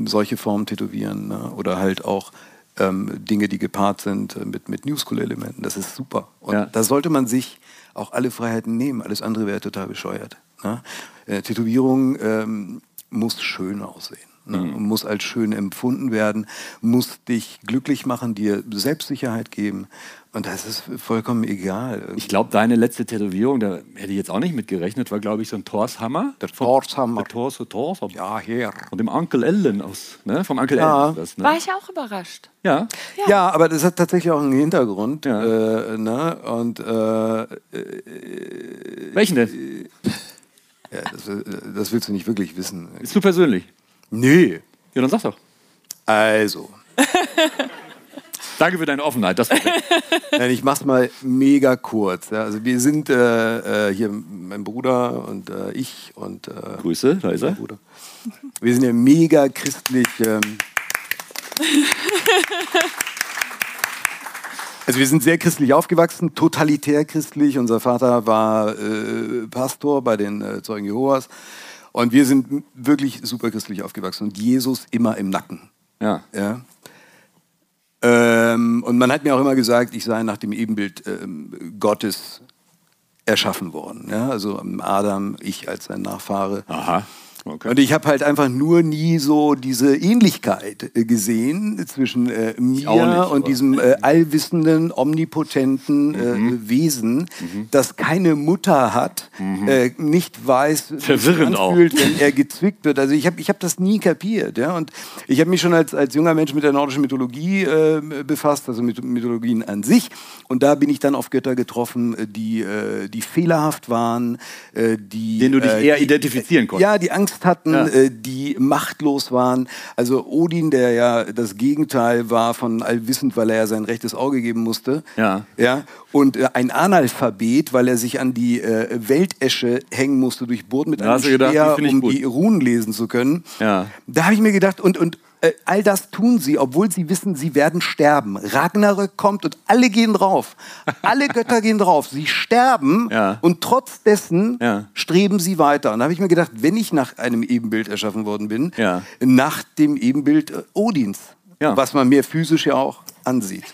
solche Formen tätowieren. Ne? Oder halt auch ähm, Dinge, die gepaart sind äh, mit, mit New School-Elementen. Das ist super. Und Ja. da sollte man sich auch alle Freiheiten nehmen. Alles andere wäre total bescheuert. Ne? Äh, Tätowierung ähm, muss schön aussehen. Ne? Muss als schön empfunden werden, muss dich glücklich machen, dir Selbstsicherheit geben. Und das ist vollkommen egal. Ich glaube, deine letzte Tätowierung, da hätte ich jetzt auch nicht mit gerechnet, war, glaube ich, so ein Torshammer. Der Torshammer. Der Tors, Tors. Ja, her. Von dem Onkel Ellen aus, ne? Vom Onkel Ja. Ellen. Das, War ne? ich auch überrascht. Ja. Ja. aber das hat tatsächlich auch einen Hintergrund. Ja. Äh, ne? Und äh, Welchen denn? ja, das, äh, das willst du nicht wirklich wissen. Ist zu persönlich. Nee. Ja, dann sag doch. Also, Danke für deine Offenheit. Das Nein, ich mach's mal mega kurz. Ja. Also wir sind äh, äh, hier mein Bruder und äh, ich und äh, Grüße, da ist er. Bruder. Wir sind ja mega christlich. Ähm, also wir sind sehr christlich aufgewachsen, totalitär christlich. Unser Vater war äh, Pastor bei den Zeugen Jehovas. Und wir sind wirklich super christlich aufgewachsen und Jesus immer im Nacken. Ja. Ja. Ähm, und man hat mir auch immer gesagt, ich sei nach dem Ebenbild ähm, Gottes erschaffen worden. Ja? Also Adam, ich als sein Nachfahre. Aha. Okay. Und ich habe halt einfach nur nie so diese Ähnlichkeit äh, gesehen zwischen äh, mir nicht, und diesem äh, allwissenden, omnipotenten äh, Wesen, das keine Mutter hat, äh, nicht weiß, wie Verwirrend sich auch. anfühlt, wenn er gezwickt wird. Also ich habe ich hab das nie kapiert. Ja? Und ich habe mich schon als, als junger Mensch mit der nordischen Mythologie äh, befasst, also mit Mythologien an sich. Und da bin ich dann auf Götter getroffen, äh, die, äh, die fehlerhaft waren, äh, die... Den du dich äh, eher identifizieren konntest. Ja, die Angst hatten, Ja. äh, die machtlos waren. Also Odin, der ja das Gegenteil war von allwissend, weil er ja sein rechtes Auge geben musste. Ja. ja? Und äh, ein Analphabet, weil er sich an die äh, Weltesche hängen musste, durchbohrt mit Da einem Speer, um gut. die Runen lesen zu können. Ja. Da habe ich mir gedacht, und, und äh, all das tun sie, obwohl sie wissen, sie werden sterben. Ragnarök kommt und alle gehen drauf. Alle Götter gehen drauf. Sie sterben Ja. und trotz dessen Ja. streben sie weiter. Und da habe ich mir gedacht, wenn ich nach einem Ebenbild erschaffen worden bin, Ja. nach dem Ebenbild äh, Odins, Ja. was man mir physisch ja auch ansieht.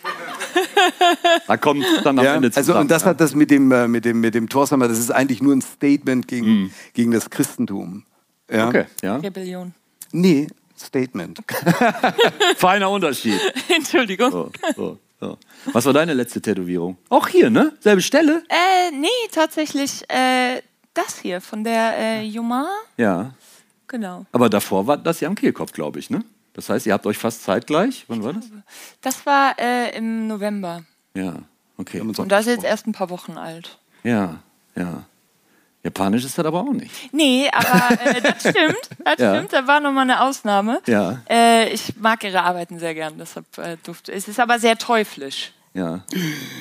Da kommt dann am Ja, Ende also zusammen. und das hat das mit dem äh, mit dem mit dem Torshammer, das ist eigentlich nur ein Statement gegen, gegen das Christentum. Ja? Okay, ja. Rebellion. Nee, Statement. Feiner Unterschied. Entschuldigung. So, so, so. Was war deine letzte Tätowierung? Auch hier, ne? Selbe Stelle? Äh, nee, tatsächlich äh, das hier von der äh, Joma. Ja. Genau. Aber davor war das ja am Kehlkopf, glaube ich, ne? Das heißt, ihr habt euch fast zeitgleich. Wann war das? Das war äh, im November. Ja, okay. Und das ist jetzt erst ein paar Wochen alt. Ja, ja. Japanisch ist das aber auch nicht. Nee, aber äh, das stimmt. Das Ja. stimmt. Da war nochmal eine Ausnahme. Ja. Äh, ich mag ihre Arbeiten sehr gern, deshalb äh, durfte. Es ist aber sehr teuflisch. Ja.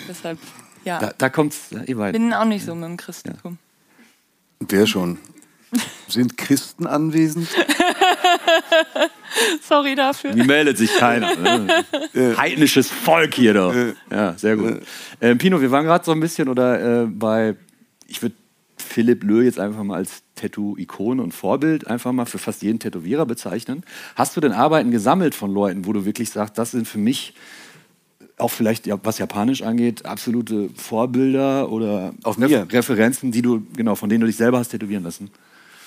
Deshalb, ja. Da, da kommt's, ihr beiden. Bin auch nicht so mit dem Christentum. Wer schon? Sind Christen anwesend? Sorry dafür. Wie meldet sich keiner? Ne? Heidnisches Volk hier doch. Ja, sehr gut. Äh, Pino, wir waren gerade so ein bisschen oder äh, bei, ich würde Philipp Löh jetzt einfach mal als Tattoo-Ikone und Vorbild einfach mal für fast jeden Tätowierer bezeichnen. Hast du denn Arbeiten gesammelt von Leuten, wo du wirklich sagst, das sind für mich auch vielleicht was Japanisch angeht, absolute Vorbilder oder mir? Referenzen, die du genau von denen du dich selber hast tätowieren lassen?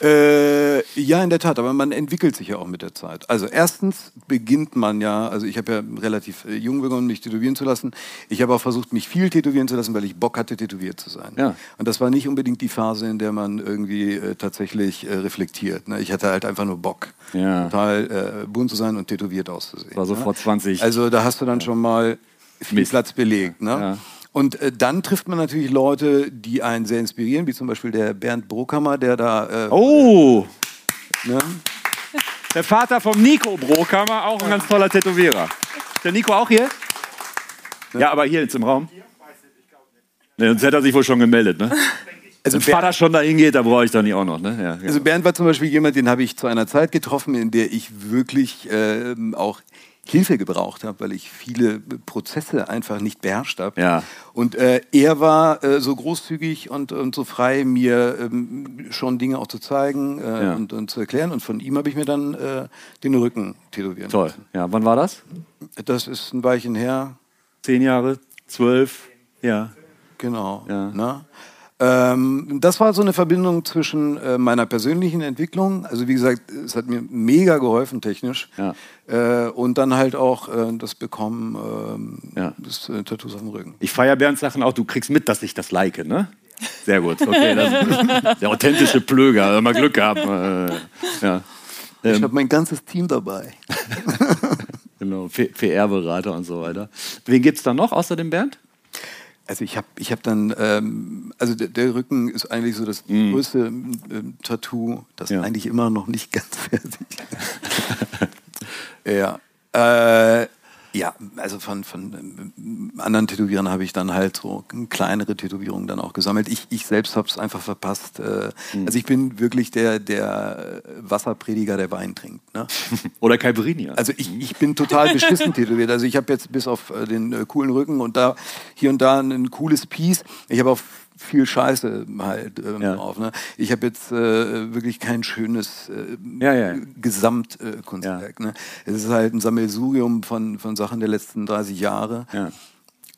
Äh, ja, in der Tat, aber man entwickelt sich ja auch mit der Zeit. Also erstens beginnt man ja, also ich habe ja relativ äh, jung begonnen, mich tätowieren zu lassen. Ich habe auch versucht, mich viel tätowieren zu lassen, weil ich Bock hatte, tätowiert zu sein. Ja. Und das war nicht unbedingt die Phase, in der man irgendwie äh, tatsächlich äh, reflektiert. Ne? Ich hatte halt einfach nur Bock, Ja. total äh, bunt zu sein und tätowiert auszusehen. War so ne? vor 20 Also da hast du dann schon mal viel Mist. Platz belegt. Ne? Ja. Und äh, dann trifft man natürlich Leute, die einen sehr inspirieren, wie zum Beispiel der Bernd Brockhammer, der da... Äh, Oh, ne? der Vater vom Nico Brokammer, auch ein ganz toller Tätowierer. Ist der Nico auch hier? Ja, aber hier jetzt im Raum. Nee, sonst hätte er sich wohl schon gemeldet, ne? Also Wenn Vater schon dahin geht, da brauche ich doch nicht auch noch, ne? Ja, ja. Also Bernd war zum Beispiel jemand, den habe ich zu einer Zeit getroffen, in der ich wirklich ähm, auch Hilfe gebraucht habe, weil ich viele Prozesse einfach nicht beherrscht habe. Ja. Und äh, er war äh, so großzügig und, und so frei, mir ähm, schon Dinge auch zu zeigen äh, Ja. und, und zu erklären. Und von ihm habe ich mir dann äh, den Rücken tätowieren Toll. lassen. Ja, wann war das? Das ist ein Weilchen her, Zehn Jahre? Zwölf? Ja. Genau. Ja. Ne? Ähm, das war so eine Verbindung zwischen äh, meiner persönlichen Entwicklung, also wie gesagt, es hat mir mega geholfen technisch, Ja. äh, und dann halt auch äh, das Bekommen ähm, Ja. des äh, Tattoos auf dem Rücken. Ich feiere Bernds Sachen auch, du kriegst mit, dass ich das like, ne? Sehr gut. Okay, das der authentische Plöger, also mal Glück gehabt. Äh, ja. ich habe mein ganzes Team dabei. Genau, PR-Berater und so weiter. Wen gibt es da noch außer dem Bernd? Also ich habe ich hab dann, ähm, also der, der Rücken ist eigentlich so das größte ähm, Tattoo, das. Ja. eigentlich immer noch nicht ganz fertig ist. ja. Äh, ja, also von, von ähm, anderen Tätowierern habe ich dann halt so kleinere Tätowierungen dann auch gesammelt. Ich, ich selbst habe es einfach verpasst. Äh, Mhm. Also ich bin wirklich der, der Wasserprediger, der Wein trinkt. Ne? Oder Caipirini? Also ich, ich bin total beschissen tätowiert. Also ich habe jetzt bis auf äh, den äh, coolen Rücken und da hier und da ein cooles Piece. Ich habe auch viel Scheiße halt ähm, Ja. drauf. Ne? Ich habe jetzt äh, wirklich kein schönes äh, Ja, ja. Gesamtkunstwerk. Äh, Kunstwerk, ne? Es ist halt ein Sammelsurium von, von Sachen der letzten 30 Jahre. Ja.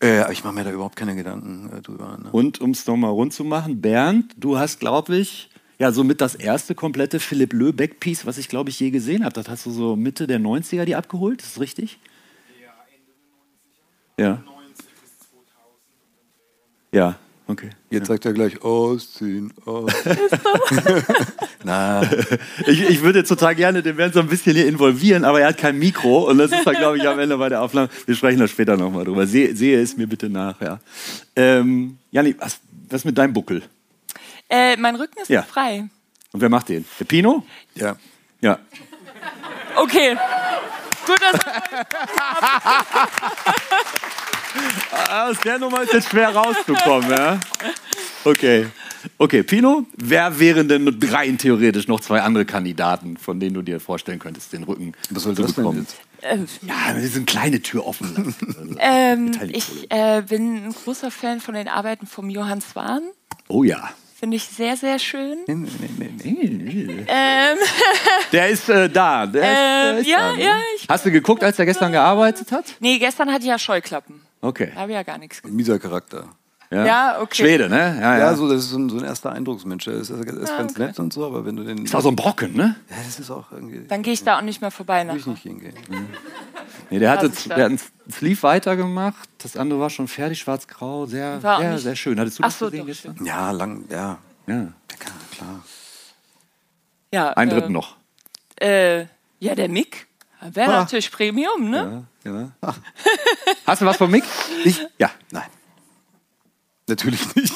Äh, aber ich mache mir da überhaupt keine Gedanken äh, drüber. Ne? Und um es nochmal rund zu machen, Bernd, du hast, glaube ich, ja, somit das erste komplette Philipp Löh Backpiece, was ich, glaube ich, je gesehen habe. Das hast du so Mitte der 90er die abgeholt, ist das richtig? Ja, Ende der 90er. Ja. Ja, okay. Jetzt sagt er gleich ausziehen. ausziehen. Na, Ich, ich würde jetzt total gerne den Bernd so ein bisschen hier involvieren, aber er hat kein Mikro und das ist dann, glaube ich, am Ende bei der Aufnahme. Wir sprechen da später nochmal drüber. Sehe, sehe es mir bitte nach, ja. Ähm, Janni, was, was mit deinem Buckel? Äh, mein Rücken ist Ja. frei. Und wer macht den? Der Pino? ja. Ja. Okay. Gut, dass Aus der Nummer ist jetzt schwer rauszukommen, ja? Okay. Okay, Pino, wer wären denn rein theoretisch noch zwei andere Kandidaten, von denen du dir vorstellen könntest, den Rücken Was soll zu das denn bekommen? jetzt? äh, Ja, wir sind kleine Tür offen lassen. Also, ähm, ich äh, bin ein großer Fan von den Arbeiten vom Johann Swan. Oh ja. Finde ich sehr, sehr schön. Ähm, Ähm, Der ist äh, da. Der ist, der Ähm, ist ja, da, ne? ja, ich- Hast du geguckt, als er gestern gearbeitet hat? nee, gestern hatte ich ja Scheuklappen. Okay. Da habe ich ja gar nichts gesehen. Mieser Charakter. Ja, okay. Schwede, ne? Ja, Ja, ja. so, das ist so ein, so ein erster Eindrucksmensch. Der ist, ist ganz okay. nett und so, aber wenn du den. Ist auch so ein Brocken, ne? ja, das ist auch irgendwie. Dann gehe ich da auch nicht mehr vorbei Will ich nicht hingehen. Nee, der, hatte, der hat einen Sleeve weitergemacht. Das andere war schon fertig, schwarz-grau. Sehr, sehr, sehr schön. Hattest du Ach das so, gesehen gestern? Ja, lang, ja. Ja. Ja, klar. Ja, Einen äh, dritten noch. Äh, ja, der Mick. Wäre Ah. natürlich Premium, ne? Ja. Hast du was von Mick? Ich? Ja. Nein. Natürlich nicht.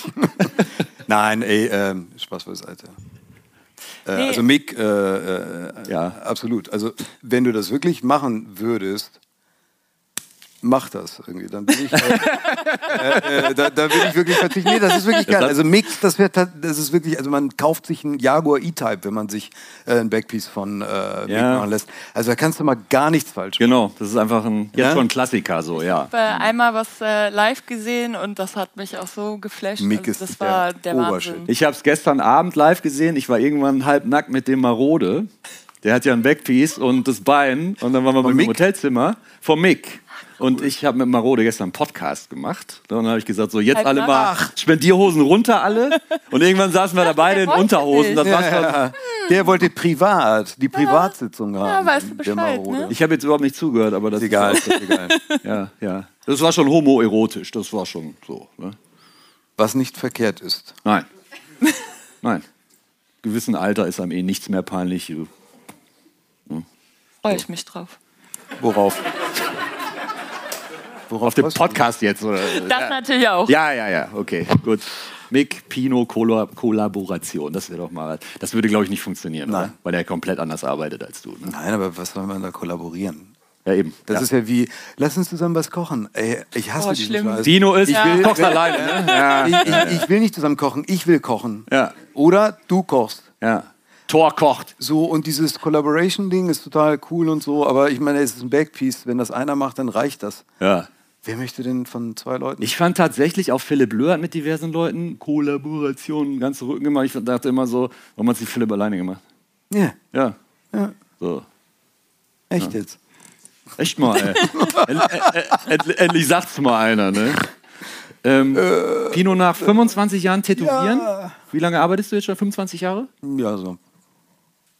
Nein, ey, ähm, Spaß beiseite. Äh, Nee. Also Mick, äh, äh, Ja. absolut. Also wenn du das wirklich machen würdest, mach das irgendwie. Dann bin ich, äh, äh, äh, da, da will ich wirklich verzichten. Nee, das ist wirklich geil. Also Mix, das wird, das ist wirklich, also man kauft sich einen Jaguar E-Type, wenn man sich äh, ein Backpiece von äh, Mick Ja. machen lässt. Also da kannst du mal gar nichts falsch machen. Genau, das ist einfach ein, jetzt Ja? schon ein Klassiker, so, ja. Ich habe äh, einmal was äh, live gesehen und das hat mich auch so geflasht. Mick also, ist das war der der. Wahnsinn. Ich habe es gestern Abend live gesehen. Ich war irgendwann halb nackt mit dem Marode. Der hat ja ein Backpiece und das Bein. Und dann waren wir Von im Mick? Hotelzimmer vom Mick. Und ich habe mit Marode gestern einen Podcast gemacht. Und dann habe ich gesagt, so jetzt Halb alle mal Spendierhosen runter alle. Und irgendwann saßen wir da beide in Unterhosen. Das nicht. war schon, Ja, der wollte privat, die Privatsitzung haben. Ja, weißt du der Bescheid, Marode. ne? ich habe jetzt überhaupt nicht zugehört, aber das Ist egal, ist egal. Ja, ja. Das war schon homoerotisch. Das war schon so. Ne? Was nicht verkehrt ist. Nein. Nein. Gewissen Alter ist einem eh nichts mehr peinlich. Freue ich mich drauf. Worauf? Worauf Auf dem Podcast jetzt, oder? Das natürlich auch. Ja, ja, ja, okay, gut. Mick Pino Kolla- Kollaboration, das wäre doch mal. Das würde, glaube ich, nicht funktionieren, Nein. oder? weil er komplett anders arbeitet als du. Ne? Nein, aber was soll man da kollaborieren? Ja, eben. Das ja. ist ja wie, lass uns zusammen was kochen. Ey, ich hasse Oh, diesen schlimm. Scheiß. Dino ist, Ich ja. will- kochst alleine, ne? Ja, Ich, ich, ich will nicht zusammen kochen, ich will kochen. Ja. Oder du kochst. ja. Tor kocht. So, und dieses Collaboration-Ding ist total cool und so, aber ich meine, es ist ein Backpiece. Wenn das einer macht, dann reicht das. Ja. Wer möchte denn von zwei Leuten? Ich fand tatsächlich auch Philipp Löhr hat mit diversen Leuten Kollaborationen ganz Rücken gemacht. Ich dachte immer so, warum hat sich Philipp alleine gemacht? Ja, Ja. ja, So. echt jetzt. Echt mal, ey. End, äh, end, endlich sagt's mal einer, ne? Ähm, Pino, nach 25 Jahren Tätowieren, Ja. wie lange arbeitest du jetzt schon? 25 Jahre? Ja, so.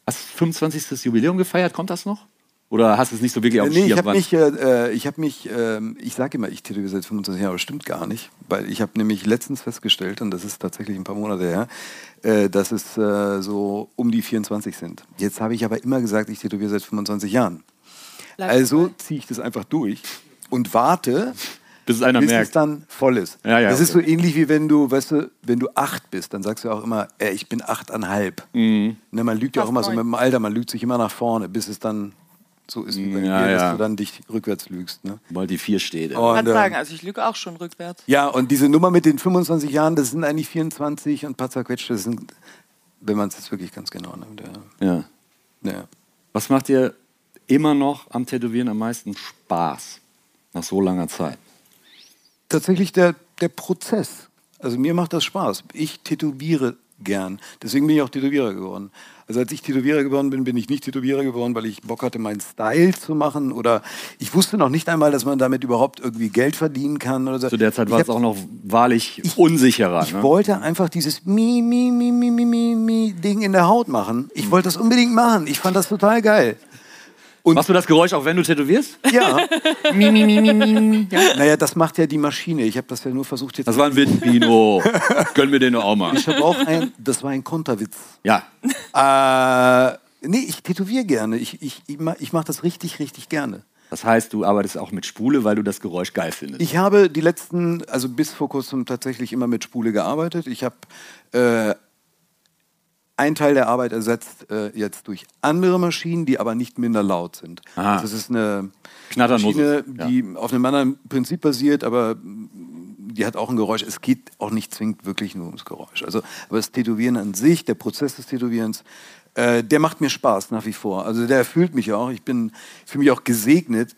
Hast du 25. Jubiläum gefeiert? Kommt das noch? Oder hast du es nicht so wirklich auf dem Nee, ich Schirm? habe mich, äh, ich habe mich, ähm, ich sage immer, ich tätowiere seit 25 Jahren, aber das stimmt gar nicht, weil ich habe nämlich letztens festgestellt, und das ist tatsächlich ein paar Monate her, äh, dass es äh, so um die 24 sind. Jetzt habe ich aber immer gesagt, ich tätowiere seit 25 Jahren. Bleib Also ziehe ich das einfach durch und warte, bis es einer bis es merkt. dann voll ist. Ja, ja, das ist okay. so ähnlich wie wenn du, weißt du, wenn du acht bist, dann sagst du auch immer, äh, ich bin achteinhalb. Mhm. Ne, man lügt ja auch immer so mit dem Alter, man lügt sich immer nach vorne, bis es dann so ist, wie bei Ja, dir, dass ja. du dann dich rückwärts lügst. Ne? Weil die 4 steht. ey. Ich kann Und, sagen, ähm, also ich lüge auch schon rückwärts. Ja, und diese Nummer mit den 25 Jahren, das sind eigentlich 24 und ein paar zerquetschte, das sind, wenn man es jetzt wirklich ganz genau nimmt. Ja. Ja. Ja. Was macht dir immer noch am Tätowieren am meisten Spaß? Nach so langer Zeit. Tatsächlich der, der Prozess. Also mir macht das Spaß. Ich tätowiere gern. Deswegen bin ich auch Tätowierer geworden. Also als ich Tätowierer geworden bin, bin ich nicht Tätowierer geworden, weil ich Bock hatte, meinen Style zu machen. Oder ich wusste noch nicht einmal, dass man damit überhaupt irgendwie Geld verdienen kann. Oder so. Zu der Zeit Ich war es auch noch wahrlich unsicherer. Ich ne? wollte einfach dieses Mi, Mi, Mi, Mi, Mi, Mi, Mi Ding in der Haut machen. Ich wollte das unbedingt machen. Ich fand das total geil. Machst du das Geräusch auch, wenn du tätowierst? Ja. mi, mi, mi, mi, mi. Ja. naja, das macht ja die Maschine. Ich habe das ja nur versucht jetzt. Das war ein Witz, Pino. Gönnen wir den doch auch mal. ich habe auch ein, das war ein Konterwitz. Ja. Äh, nee, ich tätowiere gerne. Ich, ich, ich mache mach das richtig, richtig gerne. Das heißt, du arbeitest auch mit Spule, weil du das Geräusch geil findest. Ich habe die letzten, also bis vor kurzem tatsächlich immer mit Spule gearbeitet. Ich habe äh, einen Teil der Arbeit ersetzt äh, jetzt durch andere Maschinen, die aber nicht minder laut sind. Ah. Also es ist eine. Maschine, die auf einem anderen Prinzip basiert, aber die hat auch ein Geräusch. Es geht auch nicht zwingend wirklich nur ums Geräusch. Also, aber das Tätowieren an sich, der Prozess des Tätowierens, äh, der macht mir Spaß nach wie vor. Also der erfüllt mich auch. Ich bin für mich auch gesegnet,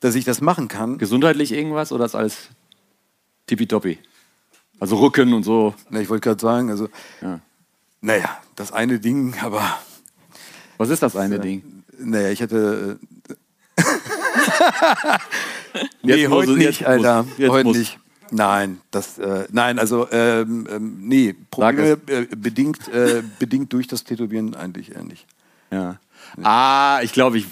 dass ich das machen kann. Gesundheitlich irgendwas oder ist alles tippitoppi? Also Rücken und so. Na, ich wollte gerade sagen, also, Ja. Naja, das eine Ding, aber Was ist das eine Ding? naja, ich hatte. Äh, Jetzt nee, muss heute es- nicht, jetzt muss- Alter. jetzt heute muss. nicht. Nein, das, äh, nein, also, ähm, ähm, nee, Probleme äh, bedingt, äh, bedingt durch das Tätowieren eigentlich eher nicht. Ja. Ah, ich glaube, ich.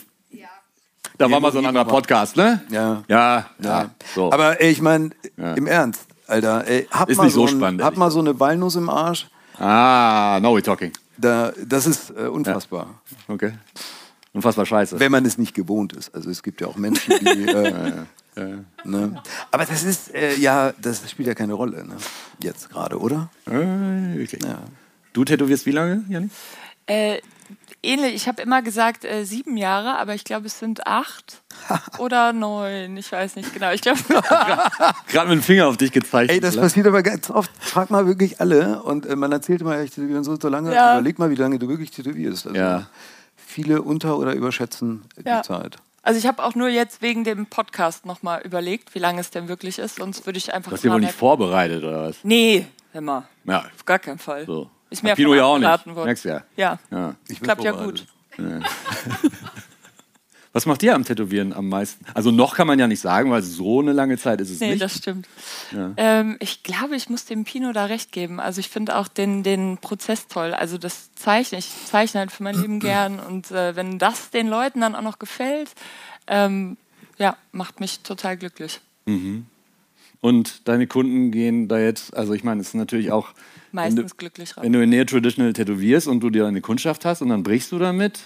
Da war mal so ein anderer Podcast, ne? Ja. Ja, ja. So. Aber ey, ich meine, Ja. im Ernst, Alter, ey, hab, Ist mal, nicht so so ein, spannend, hab mal so eine Walnuss im Arsch. Ah, now we're talking. Da, das ist äh, unfassbar. Okay. Unfassbar scheiße. Wenn man es nicht gewohnt ist. Also es gibt ja auch Menschen, die. Äh, Ne? Aber das ist, äh, ja, das spielt ja keine Rolle, ne? Jetzt gerade, oder? Äh, wirklich. Ja. Du tätowierst wie lange, Janik? Äh, ähnlich. Ich habe immer gesagt äh, sieben Jahre, aber ich glaube, es sind acht oder neun. Ich weiß nicht genau. Ich glaube. Gerade mit dem Finger auf dich gezeigt. Ey, das passiert aber ganz oft. Frag mal wirklich alle. Und äh, man erzählt immer, ich tätowiere so, so lange. Ja. Überleg mal, wie lange du wirklich tätowierst. Also, Ja. Viele unter- oder überschätzen die Ja. Zeit. Also ich habe auch nur jetzt wegen dem Podcast nochmal überlegt, wie lange es denn wirklich ist. Sonst würde ich einfach. Du hast dich aber mal- nicht vorbereitet, oder was? Nee, immer. Ja, Auf gar keinen Fall. so. Ist mir Pino ja auch nicht. worden. Merkst du ja. Ja, ja. Ich klappt ja gut. Was macht dir am Tätowieren am meisten? Also noch kann man ja nicht sagen, weil so eine lange Zeit ist es Nee, nicht. das stimmt. Ähm, ich glaube, ich muss dem Pino da recht geben. Also ich finde auch den, den Prozess toll. Also das Zeichnen, ich zeichne halt für mein Leben gern. Und äh, wenn das den Leuten dann auch noch gefällt, ähm, ja, macht mich total glücklich. Und deine Kunden gehen da jetzt, also ich meine, es ist natürlich auch, wenn Meistens du, glücklich raus. wenn du in Neo Traditional tätowierst und du dir eine Kundschaft hast und dann brichst du damit,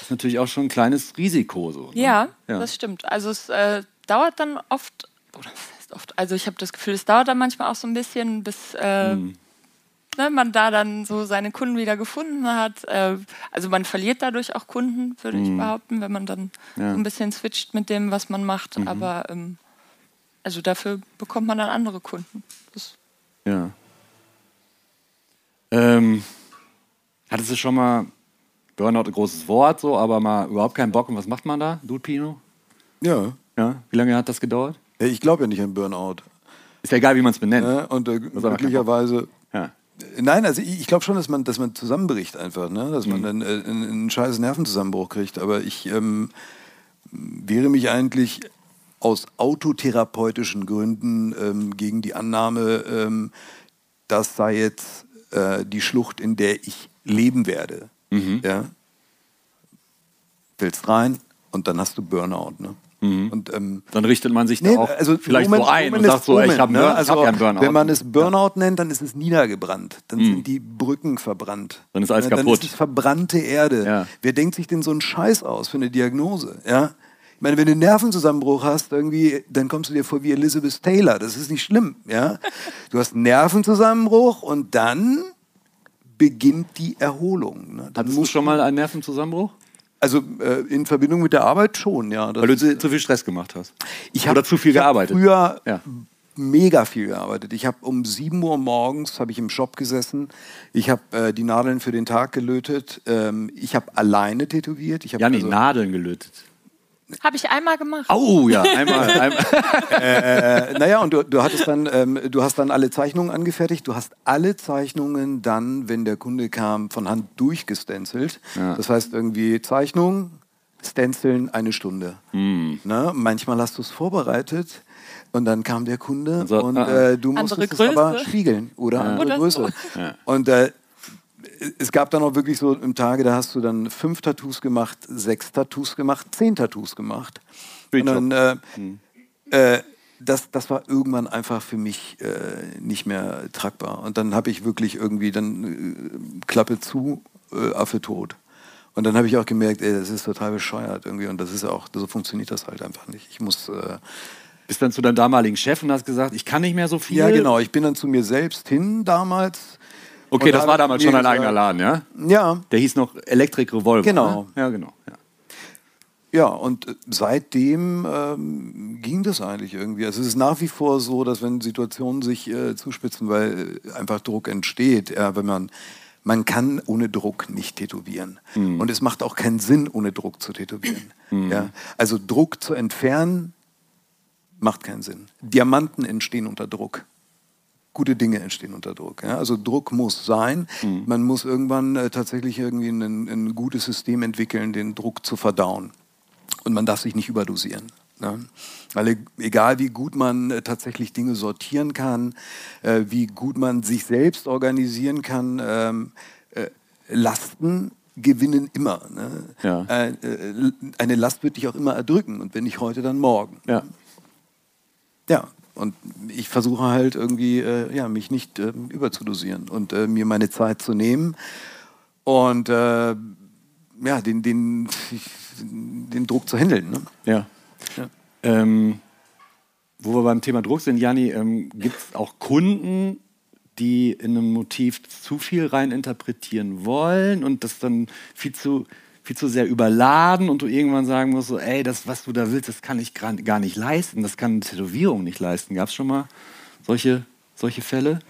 ist natürlich auch schon ein kleines Risiko. So, ne? Ja, Ja. das stimmt. Also es äh, dauert dann oft, oder was heißt oft, also ich habe das Gefühl, es dauert dann manchmal auch so ein bisschen, bis äh, Mhm. ne, man da dann so seine Kunden wieder gefunden hat. Äh, also man verliert dadurch auch Kunden, würde ich behaupten, wenn man dann Mhm. Ja. Mhm. so ein bisschen switcht mit dem, was man macht. Aber ähm, also dafür bekommt man dann andere Kunden. Das, Ja. Ähm, hattest du schon mal, Burnout ein großes Wort, so, aber mal überhaupt keinen Bock und was macht man da? Du, Pino? Ja. Ja. Wie lange hat das gedauert? Ich glaube ja nicht an Burnout. Ist ja egal, wie man es benennt. Ne? Und äh, glücklicherweise Ja. Nein, also ich, ich glaube schon, dass man, dass man zusammenbricht einfach, ne? dass Mhm. man dann äh, einen, einen scheiß Nervenzusammenbruch kriegt. Aber ich ähm, wehre mich eigentlich aus autotherapeutischen Gründen ähm, gegen die Annahme, ähm, das sei jetzt äh, die Schlucht, in der ich leben werde. Mhm. Ja? Fällst rein und dann hast du Burnout. Ne? Und ähm, Dann richtet man sich Nee, da auch also vielleicht Moment- so ein Moment und sagt so, ey, ich Moment, habe ne? Burn, ich also, hab ja einen Burnout. Wenn man es Burnout nennt, dann ist es niedergebrannt. Dann sind die Brücken verbrannt. Dann ist alles Ne, kaputt. Dann ist es verbrannte Erde. Ja. Wer denkt sich denn so einen Scheiß aus für eine Diagnose? Ja? Meine, wenn du einen Nervenzusammenbruch hast, irgendwie, dann kommst du dir vor wie Elizabeth Taylor. Das ist nicht schlimm. Ja? Du hast einen Nervenzusammenbruch und dann beginnt die Erholung. Ne? Dann Hattest du schon mal einen Nervenzusammenbruch? Also äh, in Verbindung mit der Arbeit schon, ja. Das Weil du zu, zu viel Stress gemacht hast. ich Oder hab- zu viel ich hab gearbeitet. Früher Ja. mega viel gearbeitet. Ich habe um 7 Uhr morgens habe ich im Shop gesessen. Ich habe äh, die Nadeln für den Tag gelötet. Ähm, ich habe alleine tätowiert. Ich habe Ja, also, Nadeln gelötet. Habe ich einmal gemacht. Oh ja, einmal. einmal. äh, naja, und du, du hattest dann, ähm, du hast dann alle Zeichnungen angefertigt. Du hast alle Zeichnungen dann, wenn der Kunde kam, von Hand durchgestenzelt. Ja. Das heißt irgendwie Zeichnung, Stenzeln, eine Stunde. Hm. Ne? Manchmal hast du es vorbereitet. Und dann kam der Kunde Und sagt, und ah, äh, du musstest es aber spiegeln oder andere Oder Größe. so. Ja. Und äh, es gab dann auch wirklich so im Tage, da hast du dann fünf Tattoos gemacht, sechs Tattoos gemacht, zehn Tattoos gemacht. Und dann, äh, äh, das, das war irgendwann einfach für mich äh, nicht mehr tragbar. Und dann habe ich wirklich irgendwie dann äh, Klappe zu, äh, Affe tot. Und dann habe ich auch gemerkt, ey, das ist total bescheuert irgendwie. Und das ist auch, so funktioniert das halt einfach nicht. Ich muss äh, Bist dann zu deinem damaligen Chef und hast gesagt, ich kann nicht mehr so viel. Ja, genau. Ich bin dann zu mir selbst hin damals. Okay, das da war damals schon ein eigener gesagt- Laden, ja? Ja, Der hieß noch Electric Revolver. Genau. Ne? Ja, genau. Ja. ja. Und äh, seitdem ähm, ging das eigentlich irgendwie. Also es ist nach wie vor so, dass wenn Situationen sich äh, zuspitzen, weil äh, einfach Druck entsteht, ja, wenn man man kann ohne Druck nicht tätowieren. Und es macht auch keinen Sinn, ohne Druck zu tätowieren. Ja? Also Druck zu entfernen, macht keinen Sinn. Diamanten entstehen unter Druck. Gute Dinge entstehen unter Druck. Ja? Also Druck muss sein. Man muss irgendwann äh, tatsächlich irgendwie ein, ein gutes System entwickeln, den Druck zu verdauen. Und man darf sich nicht überdosieren. Ne? Weil e- egal wie gut man äh, tatsächlich Dinge sortieren kann, äh, wie gut man sich selbst organisieren kann, ähm, äh, Lasten gewinnen immer. Ne? Ja. Äh, äh, eine Last wird dich auch immer erdrücken und wenn nicht heute, dann morgen. ja. Ja, und ich versuche halt irgendwie, äh, ja, mich nicht ähm, überzudosieren und äh, mir meine Zeit zu nehmen und äh, ja, den, den, den Druck zu handeln. Ne? Ja. Ja. Ähm, wo wir beim Thema Druck sind, Janni, ähm, gibt es auch Kunden, die in einem Motiv zu viel rein interpretieren wollen und das dann viel zu, viel zu sehr überladen und du irgendwann sagen musst, so, ey, das, was du da willst, das kann ich gar nicht leisten, das kann eine Tätowierung nicht leisten. Gab es schon mal solche, solche Fälle?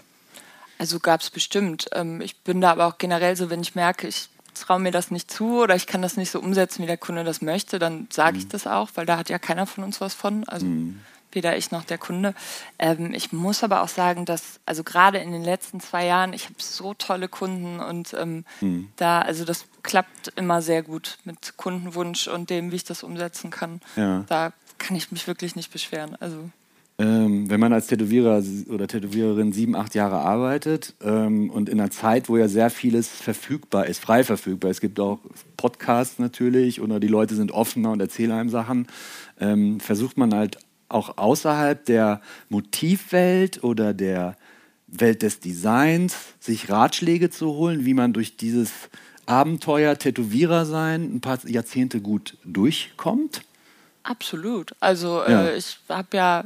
Also gab es bestimmt. Ähm, ich bin da aber auch generell so, wenn ich merke, ich traue mir das nicht zu oder ich kann das nicht so umsetzen, wie der Kunde das möchte, dann sage mhm. ich das auch, weil da hat ja keiner von uns was von. Also mhm. Weder ich noch der Kunde. Ähm, ich muss aber auch sagen, dass, also gerade in den letzten zwei Jahren, ich habe so tolle Kunden und ähm, mhm. da, also das klappt immer sehr gut mit Kundenwunsch und dem, wie ich das umsetzen kann. Ja. Da kann ich mich wirklich nicht beschweren. Also ähm, wenn man als Tätowierer oder Tätowiererin sieben, acht Jahre arbeitet ähm, und in einer Zeit, wo ja sehr vieles verfügbar ist, frei verfügbar, es gibt auch Podcasts natürlich oder die Leute sind offener und erzählen einem Sachen, ähm, versucht man halt auch außerhalb der Motivwelt oder der Welt des Designs sich Ratschläge zu holen, wie man durch dieses Abenteuer Tätowierer sein ein paar Jahrzehnte gut durchkommt. Absolut. Also äh, ja. äh, ich habe ja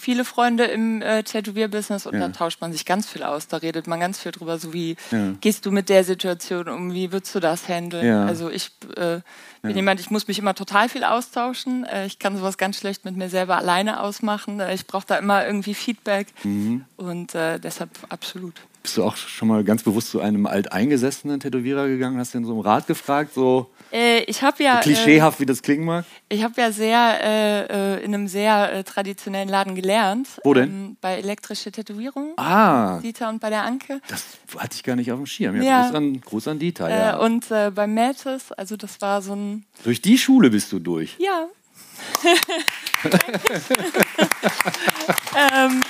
viele Freunde im äh, Tätowierbusiness und ja. da tauscht man sich ganz viel aus. Da redet man ganz viel drüber, so wie ja. gehst du mit der Situation um, wie würdest du das handeln? Ja. Also ich äh, bin jemand, ich muss mich immer total viel austauschen. Äh, ich kann sowas ganz schlecht mit mir selber alleine ausmachen. Äh, ich brauche da immer irgendwie Feedback mhm. und äh, deshalb absolut. Bist du auch schon mal ganz bewusst zu einem alteingesessenen Tätowierer gegangen? Hast du den so um Rat gefragt? So äh, ich habe ja. So klischeehaft, äh, wie das klingen mag? Ich habe ja sehr äh, äh in einem sehr äh, traditionellen Laden gelernt. Wo denn? Ähm, bei elektrische Tätowierung. Ah. Dieter und bei der Anke. Das hatte ich gar nicht auf dem Schirm. Ja, ja. Gruß, an, Gruß an Dieter, ja. Äh, und bei Mathis, also das war so ein. Durch die Schule bist du durch? Ja. ähm,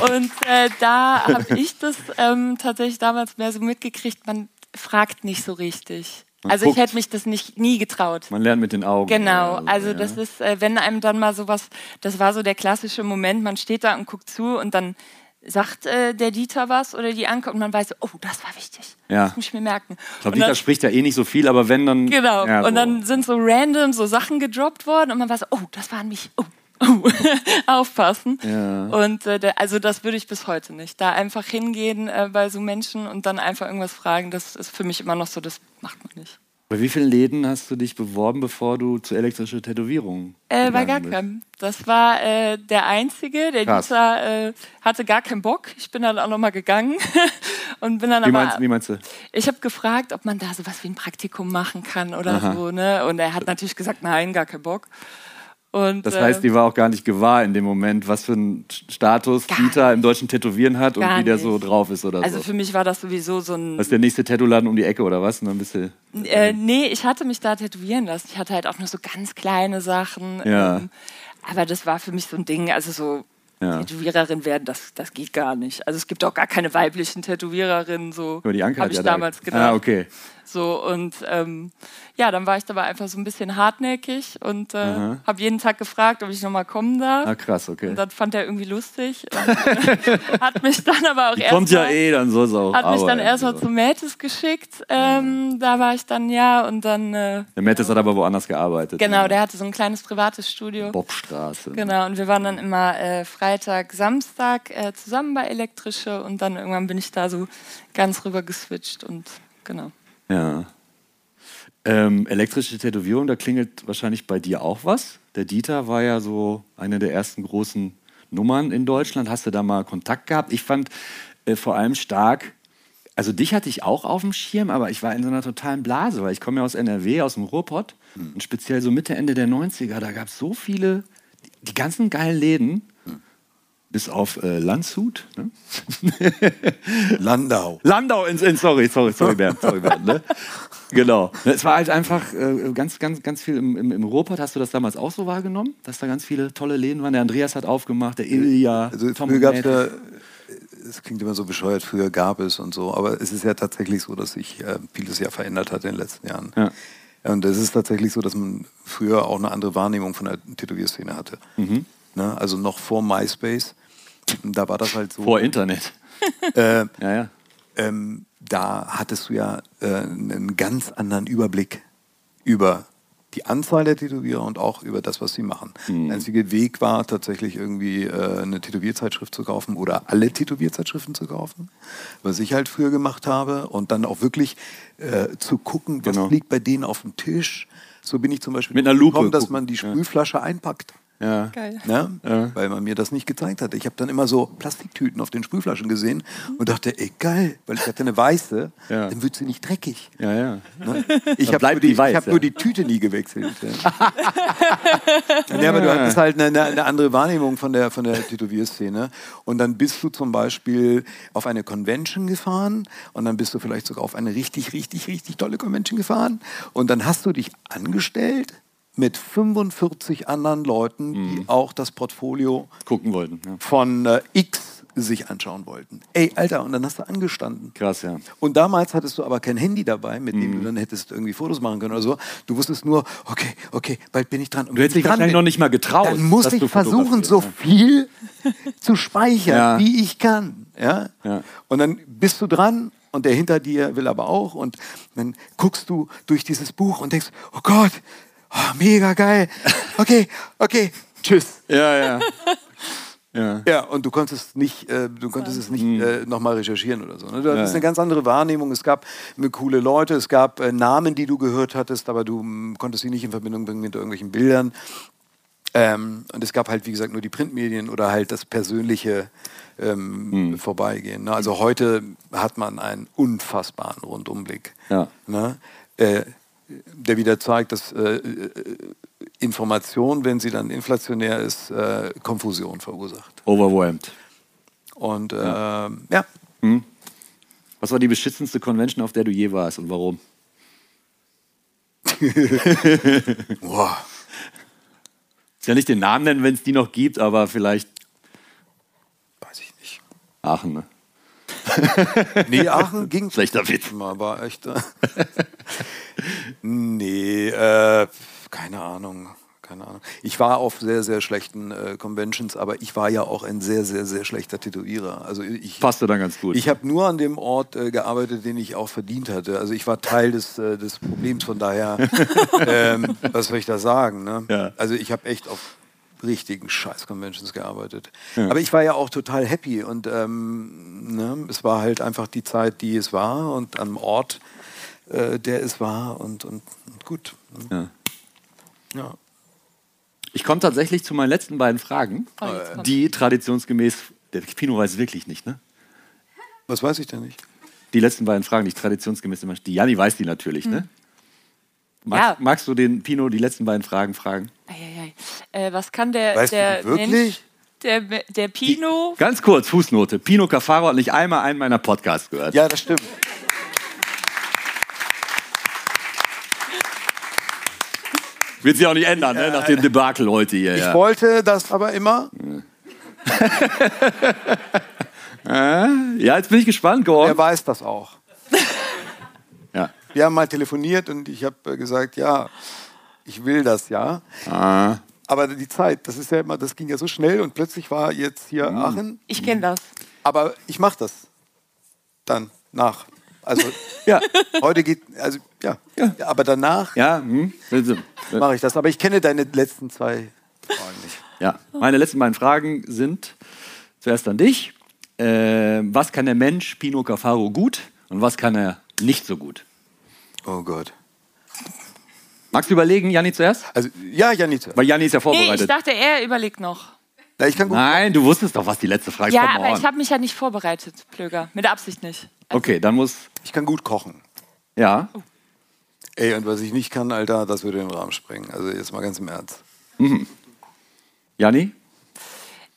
und äh, da habe ich das ähm, tatsächlich damals mehr so mitgekriegt, man fragt nicht so richtig. Man also guckt. ich hätte mich das nicht nie getraut. Man lernt mit den Augen. Genau, also ja. das ist, äh, wenn einem dann mal sowas, das war so der klassische Moment, man steht da und guckt zu und dann sagt äh, der Dieter was oder die Anke und man weiß, oh, das war wichtig. Ja. Das muss ich mir merken. Ich glaube, Dieter dann, spricht ja eh nicht so viel, aber wenn dann. Genau. Ja, so. Und dann sind so random so Sachen gedroppt worden und man weiß, oh, das war an mich. Oh, oh. aufpassen. Ja. Und äh, also das würde ich bis heute nicht. Da einfach hingehen äh, bei so Menschen und dann einfach irgendwas fragen, das ist für mich immer noch so, das macht man nicht. Bei wie vielen Läden hast du dich beworben, bevor du zu elektrischer Tätowierung äh, Bei gar keinem. Das war äh, der einzige. Der Krass. Äh, hatte gar keinen Bock. Ich bin dann auch nochmal gegangen und bin dann wie aber. Meinst, wie meinst du? Ich habe gefragt, ob man da sowas wie ein Praktikum machen kann oder Aha. so. Ne? Und er hat natürlich gesagt, nein, gar keinen Bock. Und, das heißt, die äh, war auch gar nicht gewahr in dem Moment, was für einen Status Dieter im deutschen Tätowieren hat und wie der so drauf ist oder also so. Also für mich war das sowieso so ein. Was ist der nächste Tattoo-Laden um die Ecke oder was? Und dann bist du äh, nee, ich hatte mich da tätowieren lassen. Ich hatte halt auch nur so ganz kleine Sachen. Ja. Ähm, aber das war für mich so ein Ding, also so ja. Tätowiererin werden, das, das geht gar nicht. Also es gibt auch gar keine weiblichen Tätowiererinnen, so habe ich ja damals da. gedacht. Ah, okay. So und ähm, ja, dann war ich dabei einfach so ein bisschen hartnäckig und äh, habe jeden Tag gefragt, ob ich nochmal kommen darf. Ah, krass, okay. Und das fand er irgendwie lustig. Und, äh, hat mich dann aber auch erst. Kommt ja eh, dann soll es auch. Hat mich dann erstmal zu Metis geschickt. Ähm, da war ich dann ja und dann. Äh, der Metis hat aber woanders gearbeitet. Genau, der hatte so ein kleines privates Studio. Bobstraße. Genau, und wir waren dann immer äh, Freitag, Samstag äh, zusammen bei Elektrische und dann irgendwann bin ich da so ganz rüber geswitcht und genau. Ja. Ähm, elektrische Tätowierung, da klingelt wahrscheinlich bei dir auch was. Der Dieter war ja so eine der ersten großen Nummern in Deutschland. Hast du da mal Kontakt gehabt? Ich fand äh, vor allem stark, also dich hatte ich auch auf dem Schirm, aber ich war in so einer totalen Blase, weil ich komme ja aus NRW, aus dem Ruhrpott. Mhm. Und speziell so Mitte, Ende der 90er, da gab es so viele, die, die ganzen geilen Läden bis auf äh, Landshut. Ne? Landau. Landau, in, in, sorry, sorry, sorry, Bernd. Sorry, Bernd ne? Genau. Es war halt einfach äh, ganz, ganz, ganz viel im, im, im Ruhrpott. Hast du das damals auch so wahrgenommen, dass da ganz viele tolle Läden waren? Der Andreas hat aufgemacht, der Ilja. Also früher gab es da, es klingt immer so bescheuert, früher gab es und so, aber es ist ja tatsächlich so, dass sich äh, vieles ja verändert hat in den letzten Jahren. Ja. Und es ist tatsächlich so, dass man früher auch eine andere Wahrnehmung von der Tätowierszene hatte. Mhm. Ne? Also noch vor MySpace da war das halt so. Vor Internet. Äh, ja, ja. Ähm, da hattest du ja äh, einen ganz anderen Überblick über die Anzahl der Tätowierer und auch über das, was sie machen. Mhm. Der einzige Weg war tatsächlich irgendwie äh, eine Tätowierzeitschrift zu kaufen oder alle Tätowierzeitschriften zu kaufen, was ich halt früher gemacht habe und dann auch wirklich äh, zu gucken, was Genau. liegt bei denen auf dem Tisch. So bin ich zum Beispiel Mit einer Lupe gekommen, dass man die Sprühflasche einpackt. Ja. Geil. Ne? Ja. Weil man mir das nicht gezeigt hatte. Ich habe dann immer so Plastiktüten auf den Sprühflaschen gesehen und dachte, ey geil, weil ich hatte eine weiße, Ja. dann wird sie nicht dreckig. Ja, ja. Ne? Ich habe nur, die, die weiß, ich hab nur die Tüte nie gewechselt. Ja, ja aber du hattest halt eine, eine andere Wahrnehmung von der, von der Tätowierszene. Und dann bist du zum Beispiel auf eine Convention gefahren und dann bist du vielleicht sogar auf eine richtig, richtig, richtig tolle Convention gefahren. Und dann hast du dich angestellt mit 45 anderen Leuten, die auch das Portfolio Gucken wollten. Ja. von äh, X sich anschauen wollten. Ey, Alter, und dann hast du angestanden. Krass, ja. Und damals hattest du aber kein Handy dabei, mit Mhm. dem du dann hättest irgendwie Fotos machen können oder so. Du wusstest nur, okay, okay, bald bin ich dran. Und Du hättest dich wahrscheinlich bin, noch nicht mal getraut. Dann muss ich du versuchen, so viel zu speichern, Ja. wie ich kann. Ja? Ja. Und dann bist du dran und der hinter dir will aber auch. Und dann guckst du durch dieses Buch und denkst, oh Gott, oh, mega geil. Okay, okay, tschüss. Ja, ja. ja. Ja, und du konntest nicht, äh, du konntest es nicht äh, nochmal recherchieren oder so. Ne? Du hattest Mhm. Ja. eine ganz andere Wahrnehmung. Es gab äh, coole Leute, es gab äh, Namen, die du gehört hattest, aber du mh, konntest sie nicht in Verbindung bringen mit irgendwelchen Bildern. Ähm, und es gab halt, wie gesagt, nur die Printmedien oder halt das persönliche ähm, Mhm. Vorbeigehen. Ne? Also heute hat man einen unfassbaren Rundumblick. Ja. Ne? Äh, der wieder zeigt, dass äh, äh, Information, wenn sie dann inflationär ist, äh, Konfusion verursacht. Overwhelmed. Und ähm, ja. Was war die beschissenste Convention, auf der du je warst und warum? Boah. Ich ja nicht den Namen nennen, wenn es die noch gibt, aber vielleicht Weiß ich nicht. Aachen. Ne? Nee, Aachen ging Schlechter Witz. mal, war echt. Äh, nee, äh, keine Ahnung. Keine Ahnung. Ich war auf sehr, sehr schlechten äh, Conventions, aber ich war ja auch ein sehr, sehr, sehr schlechter Tätowierer. Also ich, Passte dann ganz gut. Ich habe nur an dem Ort äh, gearbeitet, den ich auch verdient hatte. Also ich war Teil des, äh, des Problems, von daher, ähm, was soll ich da sagen? Ne? Ja. Also ich habe echt auf richtigen Scheiß-Conventions gearbeitet. Aber ich war ja auch total happy und ähm, ne, es war halt einfach die Zeit, die es war und am Ort, äh, der es war und, und, und gut. ja. Ja. Ich komme tatsächlich zu meinen letzten beiden Fragen, Oh, die traditionsgemäß, der Pino weiß wirklich nicht, ne? Was weiß ich denn nicht? Die letzten beiden Fragen, die traditionsgemäß immer, die Janni weiß die natürlich, ne? Magst, Ja. magst du den Pino die letzten beiden Fragen fragen? Eieiei. Äh, was kann der, Weißt du der die wirklich? Mensch, der, der Pino, Ganz kurz, Fußnote. Pino Cafaro hat nicht einmal einen meiner Podcasts gehört. Ja, das stimmt. Wird sich auch nicht ändern, ne? Nach dem Debakel heute hier. Ich Ja. wollte das aber immer. ja, jetzt bin ich gespannt, Er Gordon. weiß das auch. Wir haben mal telefoniert und ich habe äh, gesagt, ja, ich will das ja. Ah. Aber die Zeit, das ist ja immer, das ging ja so schnell und plötzlich war jetzt hier Mhm. Aachen. ich kenne das. Aber ich mache das dann nach. Also Ja. heute geht, also ja, Ja. aber danach Ja, hm. mache ich das. Aber ich kenne deine letzten zwei Fragen nicht. ja. Meine letzten beiden Fragen sind zuerst an dich. Äh, was kann der Mensch Pino Cafaro gut und was kann er nicht so gut? Oh Gott. Magst du überlegen, Janni zuerst? Also ja, Janita. Weil Janni ist ja Nee, ich vorbereitet. dachte, er überlegt noch. Ja, ich kann gut. Nein, du wusstest doch, was die letzte Frage ist. Ja, aber on. ich habe mich ja nicht vorbereitet, Plöger. Mit Absicht nicht. Okay, dann muss. Ich kann gut kochen. Ja. Ey, und was ich nicht kann, Alter, das würde den Rahmen sprengen. Also jetzt mal ganz im Ernst. Janni,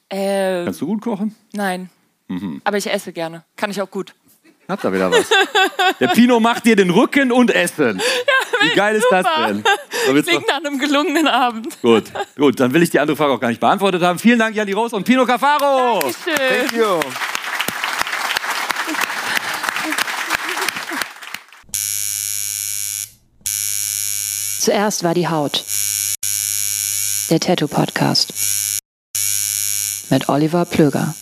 Äh, kannst du gut kochen? nein. Mhm. Aber ich esse gerne. Kann ich auch gut. Habt da wieder was. Der Pino macht dir den Rücken und Essen. Wie geil ist das super. denn? So Klingt nach einem gelungenen Abend. Gut, gut, dann will ich die andere Frage auch gar nicht beantwortet haben. Vielen Dank, Janni Rose und Pino Cafaro. Schön. Thank you. Zuerst war die Haut. Der Tattoo Podcast. Mit Oliver Plöger.